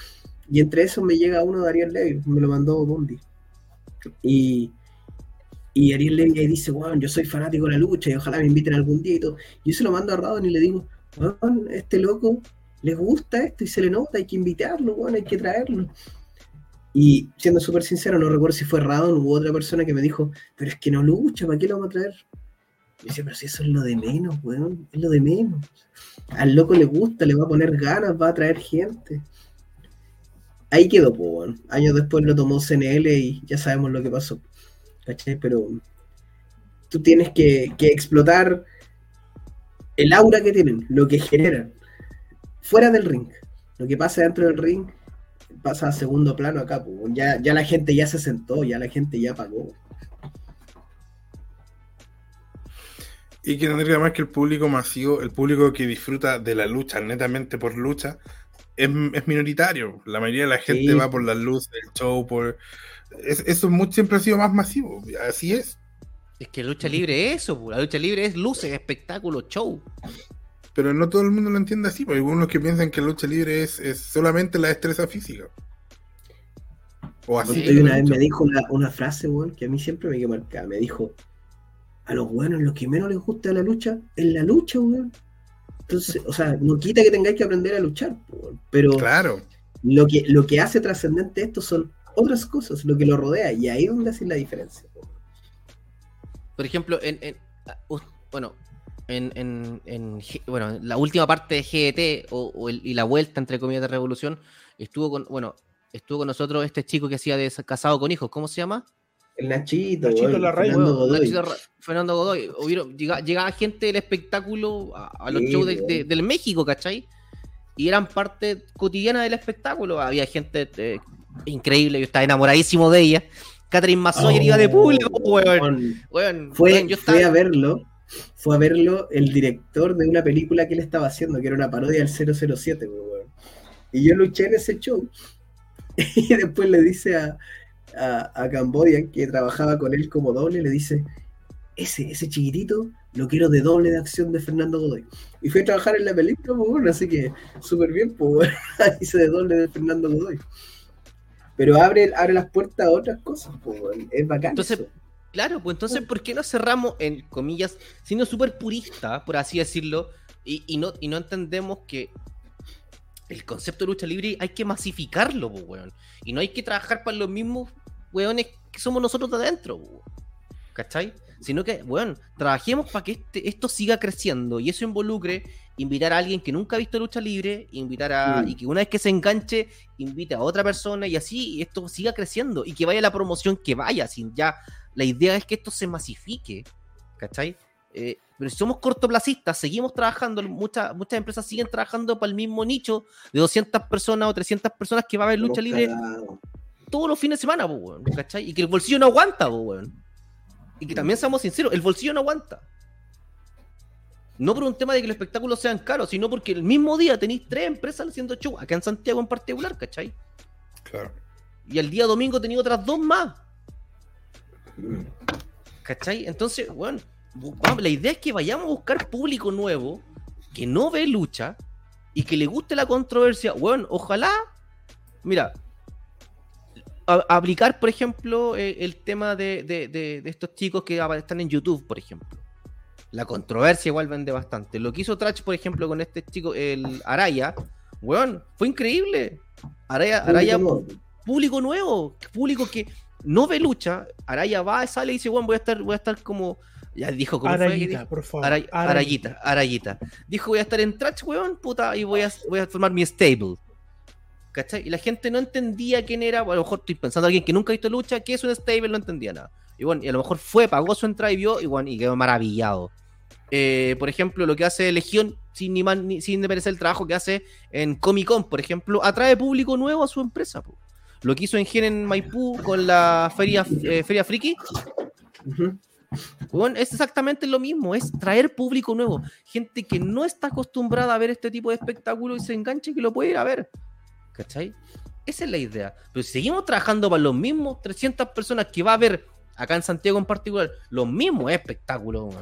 Y entre esos me llega uno de Ariel Levy, me lo mandó Bondi. Y y Ariel Levy ahí dice, wow, yo soy fanático de la lucha y ojalá me inviten algún día y todo. Yo se lo mando a Radon y le digo, este loco le gusta esto y se le nota, hay que invitarlo, bueno, hay que traerlo. Y siendo súper sincero, no recuerdo si fue Radon u otra persona que me dijo, pero es que no lucha, ¿para qué lo vamos a traer? Y dice, pero si eso es lo de menos, weón, es lo de menos. Al loco le gusta, le va a poner ganas, va a traer gente. Ahí quedó, pues, bueno. Años después lo tomó CNL y ya sabemos lo que pasó. Pero tú tienes que, explotar el aura que tienen, lo que generan, fuera del ring. Lo que pasa dentro del ring pasa a segundo plano acá, ya, ya la gente ya se sentó, ya la gente ya pagó. Y que tendría más que el público masivo, el público que disfruta de la lucha netamente por lucha, es, minoritario. La mayoría de la gente va por la luz del show, por eso siempre ha sido más masivo, así es. Es que lucha libre es eso, la lucha libre es luces, espectáculo, show. Pero no todo el mundo lo entiende así, porque hay algunos que piensan que la lucha libre es, solamente la destreza física. O así. una vez me dijo una, frase, weón, que a mí siempre me quedó marcada. Me dijo, a los buenos lo que menos les gusta de la lucha es la lucha, weón. Entonces, o sea, no quita que tengáis que aprender a luchar, pero claro. lo, que, lo que hace trascendente esto son otras cosas, lo que lo rodea, y ahí es donde hace la diferencia. Por ejemplo, en, uh, bueno, en, bueno, la última parte de GET o, y la vuelta, entre comillas, de Revolución, estuvo con, bueno, estuvo con nosotros este chico que hacía de casado con hijos, ¿cómo se llama? El Nachito, Fernando, Godoy. Fernando Godoy. llegaba, gente del espectáculo a, los shows del México, ¿cachai? Y eran parte cotidiana del espectáculo. Había gente eh, increíble, yo estaba enamoradísimo de ella. Catherine Mazoyer iba de oh, público, weón. fue, yo fue a verlo, fue a verlo el director de una película que él estaba haciendo, que era una parodia del 007, weón. Y yo luché en ese show. <laughs> Y después le dice a, a, Cambodian, que trabajaba con él como doble, le dice, ese, ese chiquitito lo quiero de doble de acción de Fernando Godoy. Y fue a trabajar en la película, pues, así que súper bien, pues, <laughs> hice de doble de Fernando Godoy pero abre, abre las puertas a otras cosas, pues, es bacán. Entonces, claro, pues entonces, ¿por qué no cerramos, en comillas, siendo súper purista, por así decirlo, y, no, y no entendemos que el concepto de lucha libre hay que masificarlo, po, weón. Y no hay que trabajar para los mismos weones que somos nosotros de adentro, po, weón. ¿cachai? Sino que, weón, trabajemos para que este- esto siga creciendo y eso involucre invitar a alguien que nunca ha visto lucha libre, invitar a. Y que una vez que se enganche, invite a otra persona y así esto siga creciendo y que vaya la promoción que vaya, sin ya. La idea es que esto se masifique, ¿cachai? Eh, pero si somos cortoplacistas, seguimos trabajando, muchas, muchas empresas siguen trabajando para el mismo nicho de 200 personas o 300 personas que va a haber lucha libre todos los fines de semana, po, ¿cachai? Y que el bolsillo no aguanta, po, weón. Y que también seamos sinceros, el bolsillo no aguanta. No por un tema de que los espectáculos sean caros, sino porque el mismo día tenéis tres empresas haciendo show, acá en Santiago en particular, ¿cachai? Claro. Y el día domingo tenía otras dos más. ¿Cachai? Entonces, bueno, la idea es que vayamos a buscar público nuevo que no ve lucha y que le guste la controversia. Bueno, ojalá, mira, a- aplicar, por ejemplo, eh, el tema de, de- de- de estos chicos que están en YouTube, por ejemplo. La controversia igual vende bastante. Lo que hizo Trash, por ejemplo, con este chico, el Araya, weón, fue increíble. Araya, Araya nuevo. público nuevo, público que no ve lucha. Araya va, sale y dice, bueno, voy a estar, voy a estar como. Ya dijo como Arayita, por favor. Aray- Arayita, Arayita. Dijo, voy a estar en Trash, weón, puta, y voy a, voy a formar mi stable. ¿Cachai? Y la gente no entendía quién era. a lo mejor estoy pensando en alguien que nunca ha visto lucha, que es un stable, no entendía nada. Y bueno, y a lo mejor fue, pagó su entrada y vio, y bueno, y quedó maravillado. Eh, por ejemplo, lo que hace Legión, sin ni más ni- sin desmerecer el trabajo que hace en Comic Con, por ejemplo, atrae público nuevo a su empresa. po. Lo que hizo en Gen en Maipú con la feria, eh, feria Friki, Ujú. Weón, es exactamente lo mismo, es traer público nuevo, gente que no está acostumbrada a ver este tipo de espectáculo y se enganche y que lo puede ir a ver. ¿Cachai? Esa es la idea. Pero si seguimos trabajando para los mismos 300 personas que va a ver acá en Santiago en particular, los mismos espectáculos,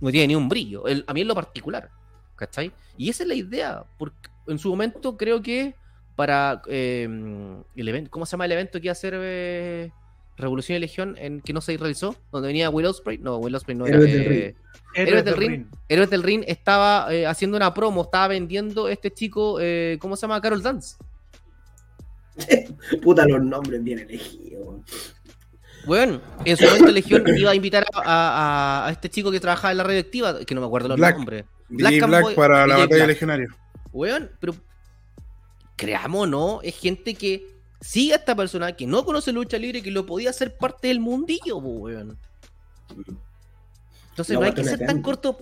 no tiene ni un brillo. El- a mí en lo particular. ¿Cachai? Y esa es la idea. Porque en su momento creo que para eh, el evento, ¿cómo se llama el evento que iba a hacer eh, Revolución y Legión en que no se realizó? Donde venía Will Ospreay. No, Will Ospreay no Héroes era. del eh, Ring. Héroes del Ring. Héroes del Ring estaba eh, haciendo una promo, estaba vendiendo este chico, eh, ¿cómo se llama? Carol Dance. <laughs> Puta, los nombres bien elegidos. weón. Bueno, en su momento Legión iba a invitar a, a- a este chico que trabajaba en la radioactiva, que no me acuerdo los Black. nombres. Black Black, Boy- para la batalla Black. legionaria. Weón, pero creamos, ¿no? Es gente que sigue a esta persona, que no conoce lucha libre, que lo podía hacer parte del mundillo, weón. Entonces no hay que ser tan corto.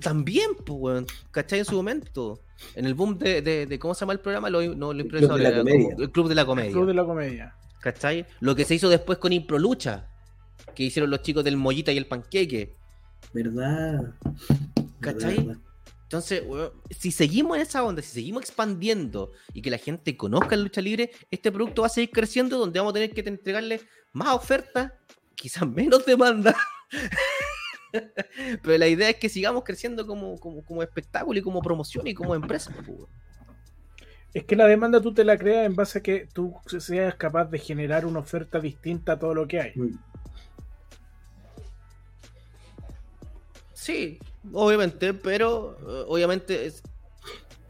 También, pues, weón. ¿Cachai? En su momento. En el boom de, de- de- ¿cómo se llama el programa? Lo, no, lo Club de la improvisable, era Comedia. como el Club de la Comedia. Club de la comedia. ¿Cachai? Lo que se hizo después con Impro Lucha. Que hicieron los chicos del Mollita y el Panqueque. ¿Verdad? ¿Cachai? ¿Verdad? Entonces, weón, si seguimos en esa onda, si seguimos expandiendo y que la gente conozca la lucha libre, este producto va a seguir creciendo donde vamos a tener que entregarle más ofertas, quizás menos demanda. <laughs> Pero la idea es que sigamos creciendo como, como, como espectáculo y como promoción y como empresa. pues. Es que la demanda tú te la creas en base a que tú seas capaz de generar una oferta distinta a todo lo que hay. Mm. Sí, obviamente, pero eh, obviamente es.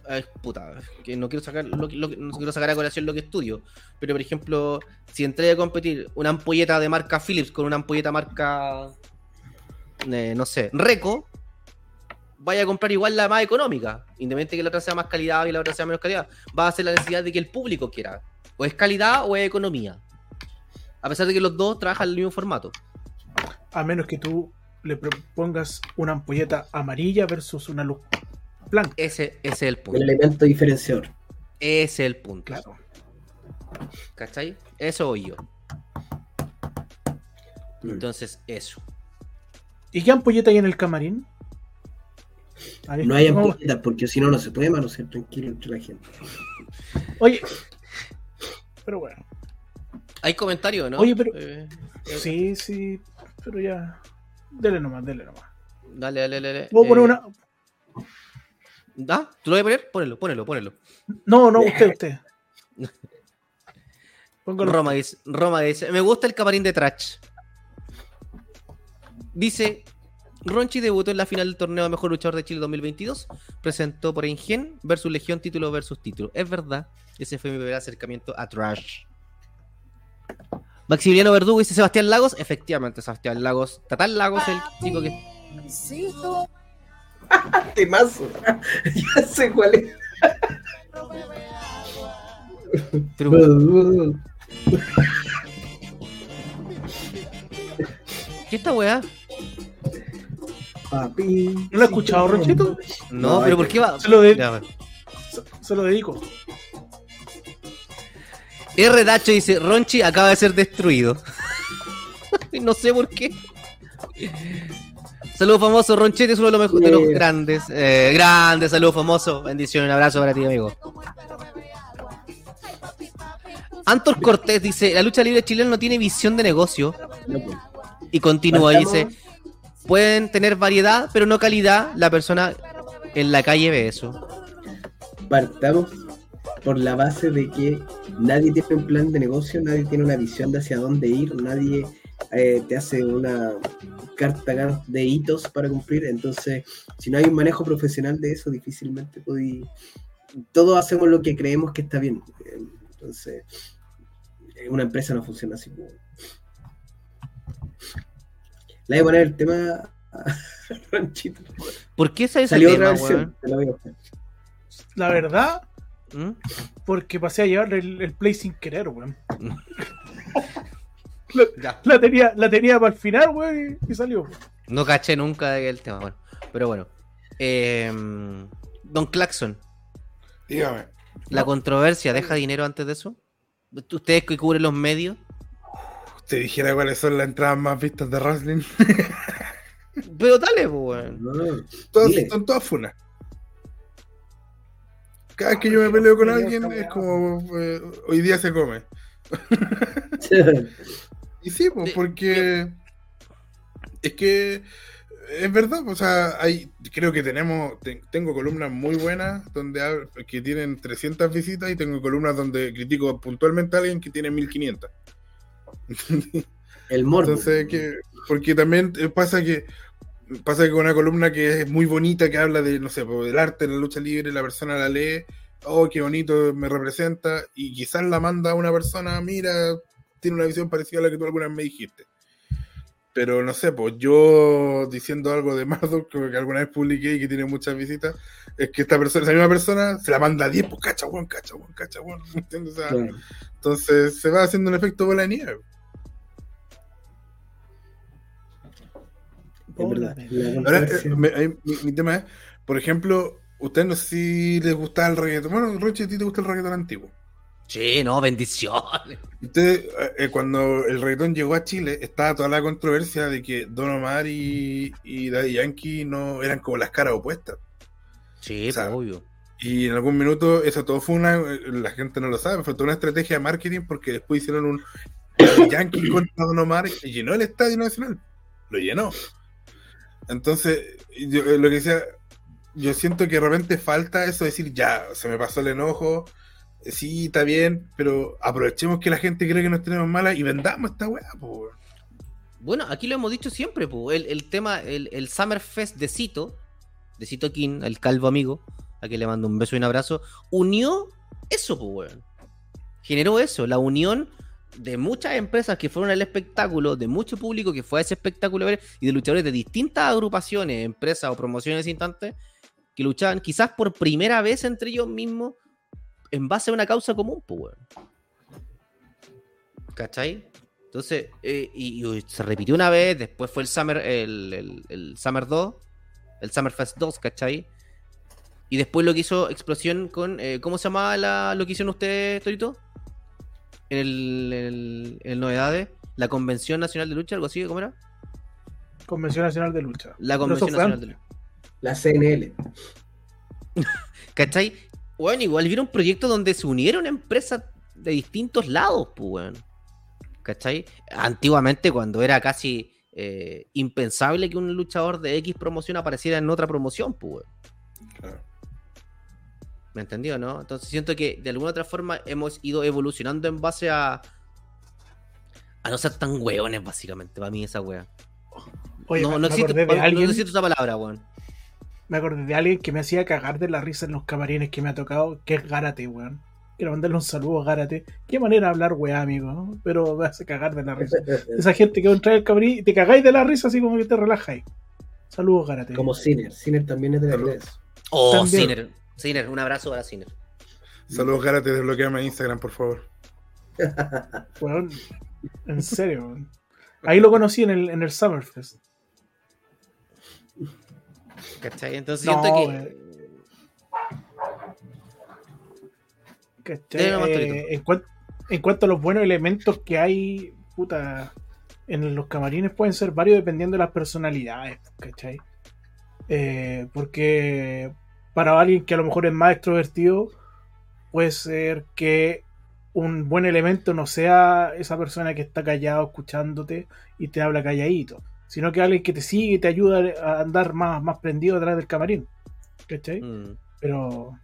ay, puta, que no quiero sacar lo, lo no quiero sacar a colación lo que estudio. Pero por ejemplo, si entré a competir una ampolleta de marca Philips con una ampolleta marca eh, no sé, Reco, vaya a comprar igual la más económica. Independiente que la otra sea más calidad y la otra sea menos calidad. Va a ser la necesidad de que el público quiera. O es calidad o es economía. A pesar de que los dos trabajan en el mismo formato. A menos que tú le propongas una ampolleta amarilla versus una luz blanca. Ese, ese es el El punto. elemento diferenciador. Ese es el punto. Claro. ¿Cachai? Eso oí yo. Mm. Entonces, eso. ¿Y qué ampolleta hay en el camarín? Ahí, No hay ampolletas porque si no, no se puede manosear tranquilo entre la gente. Oye, pero bueno, Hay comentarios, ¿no? Oye, pero- Eh, sí, sí, pero ya. Dele nomás, dele nomás. dale, dale, dale. Voy a poner Eh, una. ¿Ah? ¿Tú lo vas a poner? Ponelo, ponelo, ponelo. No, no, usted, usted. <laughs> Roma dice, Roma dice, me gusta el camarín de Trash. Dice, Ronchi debutó en la final del torneo Mejor Luchador de Chile 2022. Presentó por Engen versus Legión, título versus título. Es verdad, ese fue mi primer acercamiento a Trash. Maximiliano Verdugo dice Sebastián Lagos. Efectivamente, Sebastián Lagos. Tatal Lagos, el chico que. <laughs> Temazo. <laughs> ya sé cuál es. Pero, ¿Qué esta weá? Papi. ¿No lo has escuchado, Ronchito? No, No, pero ¿por qué va? Se lo, de- Ya, bueno. se, se lo dedico. R. Dacho dice, Ronchi acaba de ser destruido. <laughs> No sé por qué. Saludos famoso, Ronchete es uno de los mejores, de los Yeah. grandes. Eh, grandes, saludos famoso. Bendiciones, un abrazo para ti, amigo. Antor Cortés dice, la lucha libre chilena no tiene visión de negocio. Pues. Y continúa, y dice, pueden tener variedad, pero no calidad. La persona en la calle ve eso. partamos por la base de que nadie tiene un plan de negocio, nadie tiene una visión de hacia dónde ir, nadie eh, te hace una carta de hitos para cumplir. Entonces, si no hay un manejo profesional de eso, difícilmente podí. Todos hacemos lo que creemos que está bien. Entonces, una empresa no funciona así. Le voy a poner el tema a <laughs> Ronchito. ¿Por qué ese es el Salió tema, otra versión. te la voy a. La verdad, ¿Mm? porque pasé a llevar el, el play sin querer, weón. <laughs> Ya. La tenía, la tenía para el final, weón, y, y salió. No caché nunca el tema, bueno. Pero bueno. Eh, Don Claxon, Dígame. ¿la controversia deja dinero antes de eso? ¿Ustedes que cubren los medios? Te dijera cuáles son las entradas más vistas de wrestling. Pero dale, pues, weón. No, Todas, Dile. son todas funas. Cada vez que yo me peleo con alguien es como eh, hoy día se come. <laughs> Y sí, pues, porque es que es verdad, o sea, hay, creo que tenemos, te- tengo columnas muy buenas donde que tienen 300 visitas y tengo columnas donde critico puntualmente a alguien que tiene 1500. el morbo. Entonces, que, porque también eh, pasa que pasa que con una columna que es muy bonita, que habla de, no sé, del arte, la lucha libre, la persona la lee, oh, qué bonito, me representa, y quizás la manda a una persona, mira, tiene una visión parecida a la que tú alguna vez me dijiste. Pero no sé, pues yo diciendo algo de <laughs> Marduk, que alguna vez publiqué y que tiene muchas visitas, es que esta persona, esa misma persona, se la manda a 10, pues cacha, weón, cacha, weón, cacha. O sea, Claro. entonces se va haciendo un efecto bola de nieve. Es verdad. La Ahora, controversia. eh, mi, mi tema es, por ejemplo, ustedes no sé si les gusta el reggaetón. Bueno, Roche, a ti te gusta el reggaetón antiguo. Sí, no, bendiciones. Ustedes, eh, eh, cuando el reggaetón llegó a Chile, estaba toda la controversia de que Don Omar y, y Daddy Yankee no eran como las caras opuestas. Sí, O sea, obvio. Y en algún minuto, eso todo fue una, eh, la gente no lo sabe, fue toda una estrategia de marketing porque después hicieron un Daddy Yankee contra Don Omar y llenó el Estadio Nacional. Lo llenó. Entonces, yo, eh, lo que decía, yo siento que de repente falta eso de decir, ya, se me pasó el enojo, eh, sí, está bien, pero aprovechemos que la gente cree que nos tenemos malas y vendamos esta weá, po. Bueno, aquí lo hemos dicho siempre, pues. El, el tema, el, el Summerfest de Cito, de Cito King, el calvo amigo, a quien le mando un beso y un abrazo, unió eso, pues, weón. Generó eso, la unión de muchas empresas que fueron al espectáculo, de mucho público que fue a ese espectáculo y de luchadores de distintas agrupaciones, empresas o promociones instantes, que luchaban quizás por primera vez entre ellos mismos en base a una causa común, pues. ¿Cachai? Entonces, eh, y, y se repitió una vez, después fue el Summer, el, el- Summer 2, el Summerfest 2, ¿cachai? Y después lo que hizo Explosión con, eh, ¿cómo se llamaba la, lo que hicieron ustedes, Torito? En el, el- Novedades, la Convención Nacional de Lucha, algo así, ¿cómo era? Convención Nacional de Lucha. La Convención Nacional de Lucha. La CNL. <laughs> ¿Cachai? Bueno, igual vieron proyectos donde se unieron empresas de distintos lados, pues, weón. ¿Cachai? Antiguamente, cuando era casi eh, impensable que un luchador de X promoción apareciera en otra promoción, pues, weón. ¿Me entendió, no? Entonces siento que de alguna otra forma hemos ido evolucionando en base a. a no ser tan hueones, básicamente, para mí esa wea. Oye, no, me, no me existe, de no alguien, existe esa palabra, weón. me acordé de alguien que me hacía cagar de la risa en los camarines que me ha tocado, que es Gárate, weón. Quiero mandarle un saludo a Gárate. Qué manera de hablar, weá, amigo, ¿no? Pero me hace cagar de la risa. <laughs> Esa gente que entra el camarín y te cagáis de la risa así como que te relajáis. Saludos, Gárate. Como Sinner. Sinner también es de la iglesia. Oh, También. Sinner. Sinner, un abrazo para Sinner. Saludos, Gárate, desbloqueame Instagram, por favor. <laughs> Weón, en serio, weón. Ahí lo conocí en el, en el Summerfest. ¿Cachai? Entonces No, siento que. Eh, Torito. en, cuan- en cuanto a los buenos elementos que hay, puta, en los camarines pueden ser varios dependiendo de las personalidades, ¿cachai? Eh, porque para alguien que a lo mejor es más extrovertido, puede ser que un buen elemento no sea esa persona que está callado escuchándote y te habla calladito, sino que alguien que te sigue y te ayuda a andar más, más prendido atrás del camarín. ¿Cachai? Mm. Pero.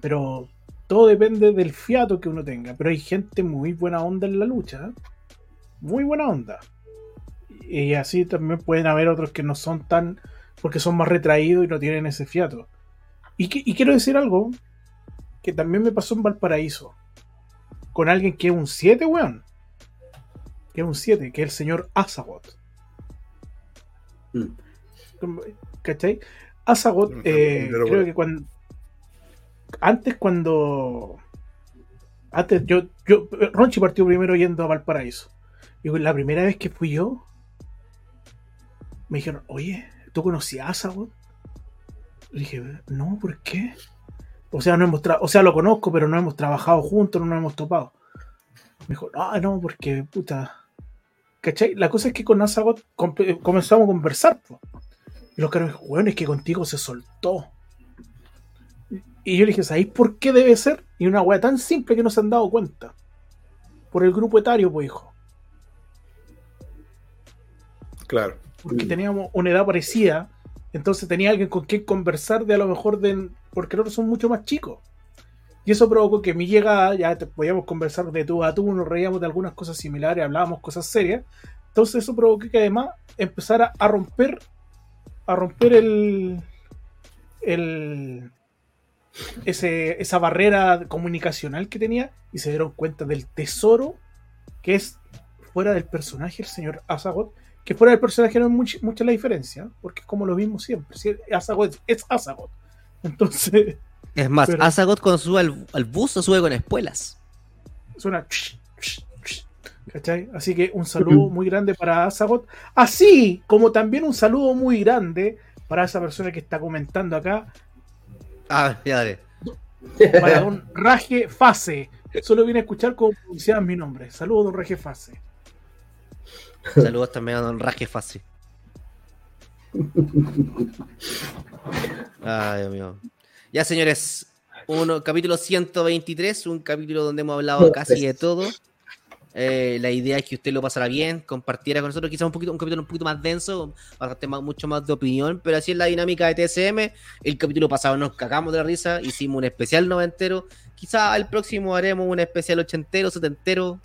Pero todo depende del fiato que uno tenga. Pero hay gente muy buena onda en la lucha. ¿eh? Muy buena onda. Y así también pueden haber otros que no son tan. porque son más retraídos y no tienen ese fiato. Y, que- y quiero decir algo que también me pasó en Valparaíso. Con alguien que es un 7, weón. Que es un 7, que es el señor Azagot. Mm. ¿Cachai? Azagot, eh, creo bueno. que cuando. Antes, cuando. Antes, yo. yo Ronchi partió primero yendo a Valparaíso. Y la primera vez que fui yo. Me dijeron, oye, ¿tú conocías a Azagot? Le dije, no, ¿por qué? O sea, no hemos o sea, lo conozco, pero no hemos trabajado juntos, no nos hemos topado. Me dijo, ah, no, porque puta. ¿Cachai? La cosa es que con Azagot comp- comenzamos a conversar. po. Y los caras me dijo, bueno, es que contigo se soltó. Y yo le dije, ¿sabéis por qué debe ser? Y una wea tan simple que no se han dado cuenta. Por el grupo etario, pues hijo. Claro. Porque teníamos una edad parecida. Entonces tenía alguien con quien conversar de a lo mejor de. Porque los son mucho más chicos. Y eso provocó que mi llegada, ya te- podíamos conversar de tú a tú, nos reíamos de algunas cosas similares, hablábamos cosas serias. Entonces eso provocó que además empezara a romper, a romper el, el ese, esa barrera comunicacional que tenía y se dieron cuenta del tesoro que es fuera del personaje el señor Azagot, que fuera del personaje no es much- mucha la diferencia, porque es como lo mismo siempre. Si Azagot es, Azagot. <laughs> Entonces, Es más, Pero- Azagot cuando sube al, al bus se sube con espuelas. suena. ¿Cachai? Así que un saludo muy grande para Azagot. Así como también un saludo muy grande para esa persona que está comentando acá, Ah, ya dale. para don Raje Fase. Solo vine a escuchar cómo pronunciaban mi nombre. Saludos, don Raje Fase. Saludos también a Don Raje Fácil. Ay, Dios mío. Ya, señores, uno, capítulo 123, un capítulo donde hemos hablado casi de todo. Eh, la idea es que usted lo pasara bien, compartiera con nosotros, quizás un poquito, un capítulo un poquito más denso, bastante más, mucho más de opinión, pero así es la dinámica de TSM. El capítulo pasado nos cagamos de la risa, hicimos un especial noventero. Quizás el próximo haremos un especial ochentero, setentero,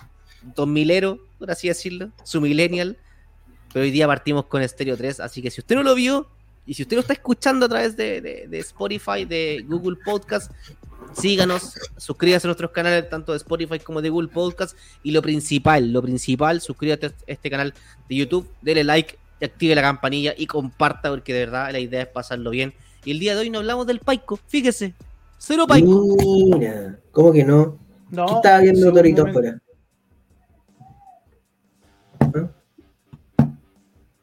dos milero, por así decirlo, su millennial. Pero hoy día partimos con Stereo 3, así que si usted no lo vio y si usted lo está escuchando a través de, de- de Spotify, de Google Podcast, síganos, suscríbase a nuestros canales tanto de Spotify como de Google Podcast y lo principal, lo principal, suscríbete a este canal de YouTube, dele like, y active la campanilla y comparta porque de verdad la idea es pasarlo bien. Y el día de hoy no hablamos del Paico, fíjese, cero Paico. Mira, ¿cómo que no? No, ¿Qué estaba viendo Torito afuera?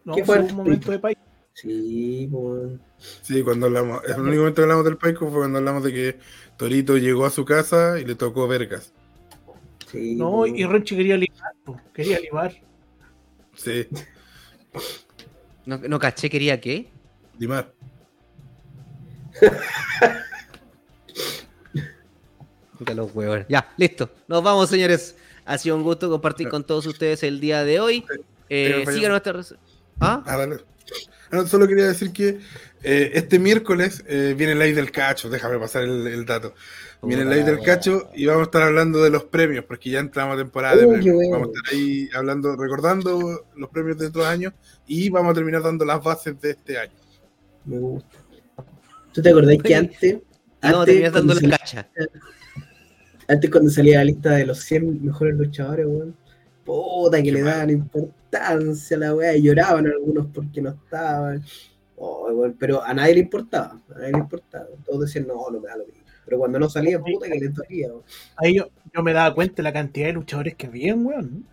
No, ¿Qué fue un momento de país. Sí, pues. Sí, cuando hablamos. El único momento que hablamos del Paico fue cuando hablamos de que Torito llegó a su casa y le tocó vergas. Sí, No, y Ronchi quería libar, po, quería libar. Sí, No, no caché, quería qué. Los huevos. Ya, listo. Nos vamos, señores. Ha sido un gusto compartir con todos ustedes el día de hoy. Eh, sigan nuestras. ¿Ah? Ah, dale. No, solo quería decir que eh, este miércoles eh, viene el ley del cacho, déjame pasar el, el dato. Viene el ley del cacho y vamos a estar hablando de los premios, porque ya entramos a temporada de premios. Vamos a estar ahí hablando, recordando los premios de otros años y vamos a terminar dando las bases de este año. Me gusta. ¿Tú te acordás que antes, antes, terminar cuando dándole salía, cacha. Antes cuando salía la lista de los 100 mejores luchadores, weón? Puta, que le daban importancia a la weá y lloraban algunos porque no estaban. Oh, weón, pero a nadie le importaba, a nadie le importaba. Todos decían, no, no me da lo mismo. Pero cuando no salían, puta, que les dolía. weón. Ahí yo, yo me daba cuenta de la cantidad de luchadores que había, weón.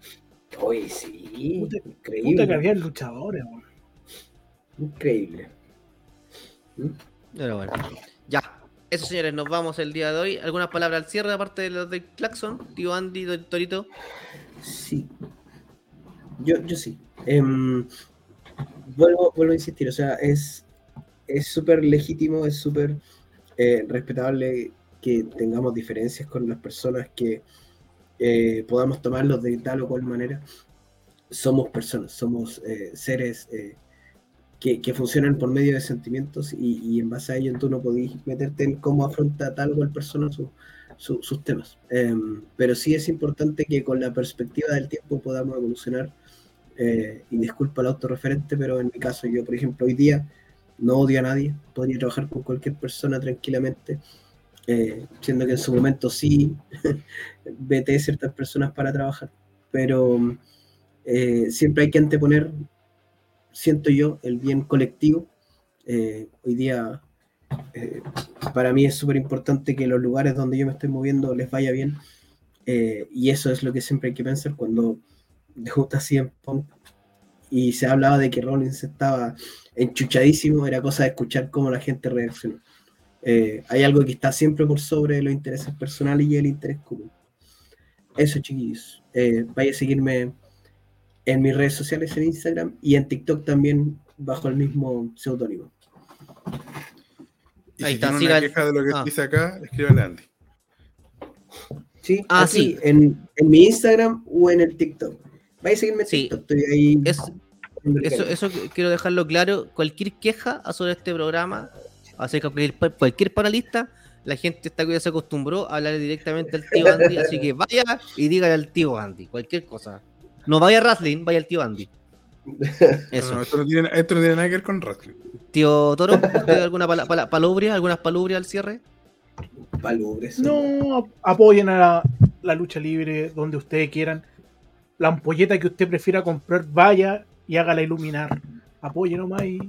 Oye, sí, Puta- Puta que increíble. había luchadores, weón. Increíble. Pero bueno, ya. Eso, señores, nos vamos el día de hoy. ¿Algunas palabras al cierre, aparte de los del Claxon? Tío Andy, Don Torito. Sí. Yo, yo sí. Em, vuelvo, vuelvo a insistir, o sea, es es súper legítimo, es súper eh, respetable que tengamos diferencias con las personas, que eh, podamos tomarlos de tal o cual manera. Somos personas, somos eh, seres que, que funcionan por medio de sentimientos y, y en base a ello tú no podís meterte en cómo afronta tal o cual persona su- su- sus temas. Em, pero sí es importante que con la perspectiva del tiempo podamos evolucionar. eh, y disculpa el autorreferente, pero en mi caso, yo, por ejemplo, hoy día no odio a nadie, podría trabajar con cualquier persona tranquilamente, eh, siendo que en su momento sí <laughs> vete ciertas personas para trabajar, pero eh, siempre hay que anteponer, siento yo, el bien colectivo. Eh, hoy día eh, para mí es súper importante que los lugares donde yo me estoy moviendo les vaya bien. eh, y eso es lo que siempre hay que pensar cuando debuta CM Punk y se hablaba de que Rollins estaba enchuchadísimo, era cosa de escuchar cómo la gente reaccionó. Eh, hay algo que está siempre por sobre los intereses personales y el interés común. Eso, chiquillos. Eh, vaya a seguirme en mis redes sociales, en Instagram y en TikTok también bajo el mismo seudónimo. Ahí si está, tiene siga una queja de lo que ah. dice acá, escríbale a Andy. Sí, Ah, así, sí. En, en mi Instagram o en el TikTok. Vaya a seguirme en Sí. TikTok, estoy ahí. Es, Eso, eso qu- quiero dejarlo claro. Cualquier queja sobre este programa, acerca de cualquier, cualquier panelista, la gente está que ya se acostumbró a hablar directamente al tío Andy, así que vaya y dígale al tío Andy, cualquier cosa. No vaya a wrestling, vaya al tío Andy. <laughs> Eso. No, esto, no tiene, esto no tiene nada que ver con wrestling. Tío Toro, ¿usted alguna pala- pala- palubria, algunas palubrias al cierre? Palubres. No, ap- apoyen a la, la lucha libre donde ustedes quieran. La ampolleta que usted prefiera comprar, vaya y hágala iluminar. Apoyen nomás y...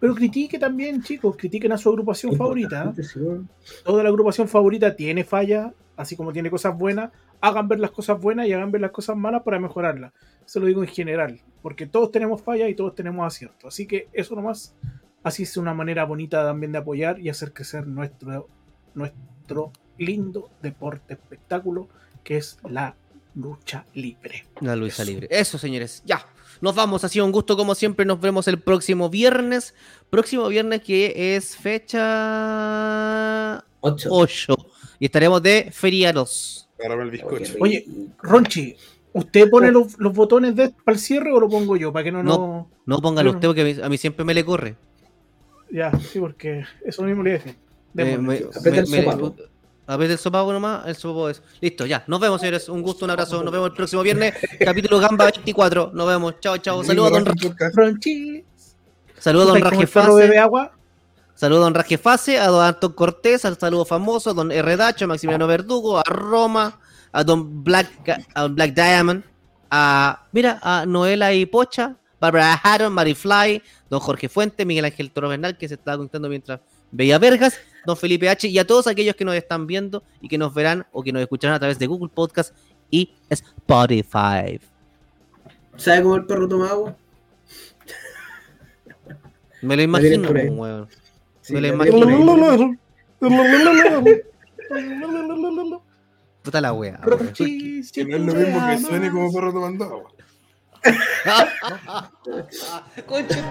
Pero critique también, chicos, critiquen a su agrupación favorita. ¿eh? Toda la agrupación favorita tiene fallas, así como tiene cosas buenas. Hagan ver las cosas buenas y hagan ver las cosas malas para mejorarlas. Eso lo digo en general, porque todos tenemos fallas y todos tenemos aciertos. Así que eso nomás, así es una manera bonita también de apoyar y hacer crecer nuestro, nuestro lindo deporte espectáculo que es la lucha libre. La Eso. Libre. Eso, señores. Ya. Nos vamos. Ha sido un gusto como siempre. Nos vemos el próximo viernes. Próximo viernes que es fecha Ocho. 8. Y estaremos de feriados. Agárrame el bizcocho. Oye, Ronchi, ¿usted pone los, los botones de, para el cierre o lo pongo yo? Para que no, no... No póngalo No. usted porque a mí, a mí siempre me le corre. Ya, sí, porque eso mismo le dije. Eh, me- el sopapo. A ver el sopapo nomás, el sopapo es. Listo, ya. Nos vemos, señores. Un gusto, un abrazo. Nos vemos el próximo viernes. <laughs> Capítulo Gamba 24. Nos vemos. Chao, chao. Saludos a Don. Ronchi. saludos a don ¿Como el perro bebe agua? Saludos a Don Rajefase, a Don Anton Cortés, al saludo famoso, a Don R. Dacho, a Maximiliano Verdugo, a Roma, a Don Black, a Don Black Diamond, a. Mira, a Noela y Pocha, Barbara Haron, Mary Fly, Don Jorge Fuente, Miguel Ángel Toro Bernal, que se estaba conectando mientras veía Vergas, Don Felipe H. y a todos aquellos que nos están viendo y que nos verán o que nos escucharán a través de Google Podcast y Spotify. ¿Sabe cómo el perro toma agua? Me lo imagino, weón. Sí, Me lo la imagino. Puta la wea. Que no es tú lo me mismo que amas. suene como perro tomando agua. <laughs> Concha.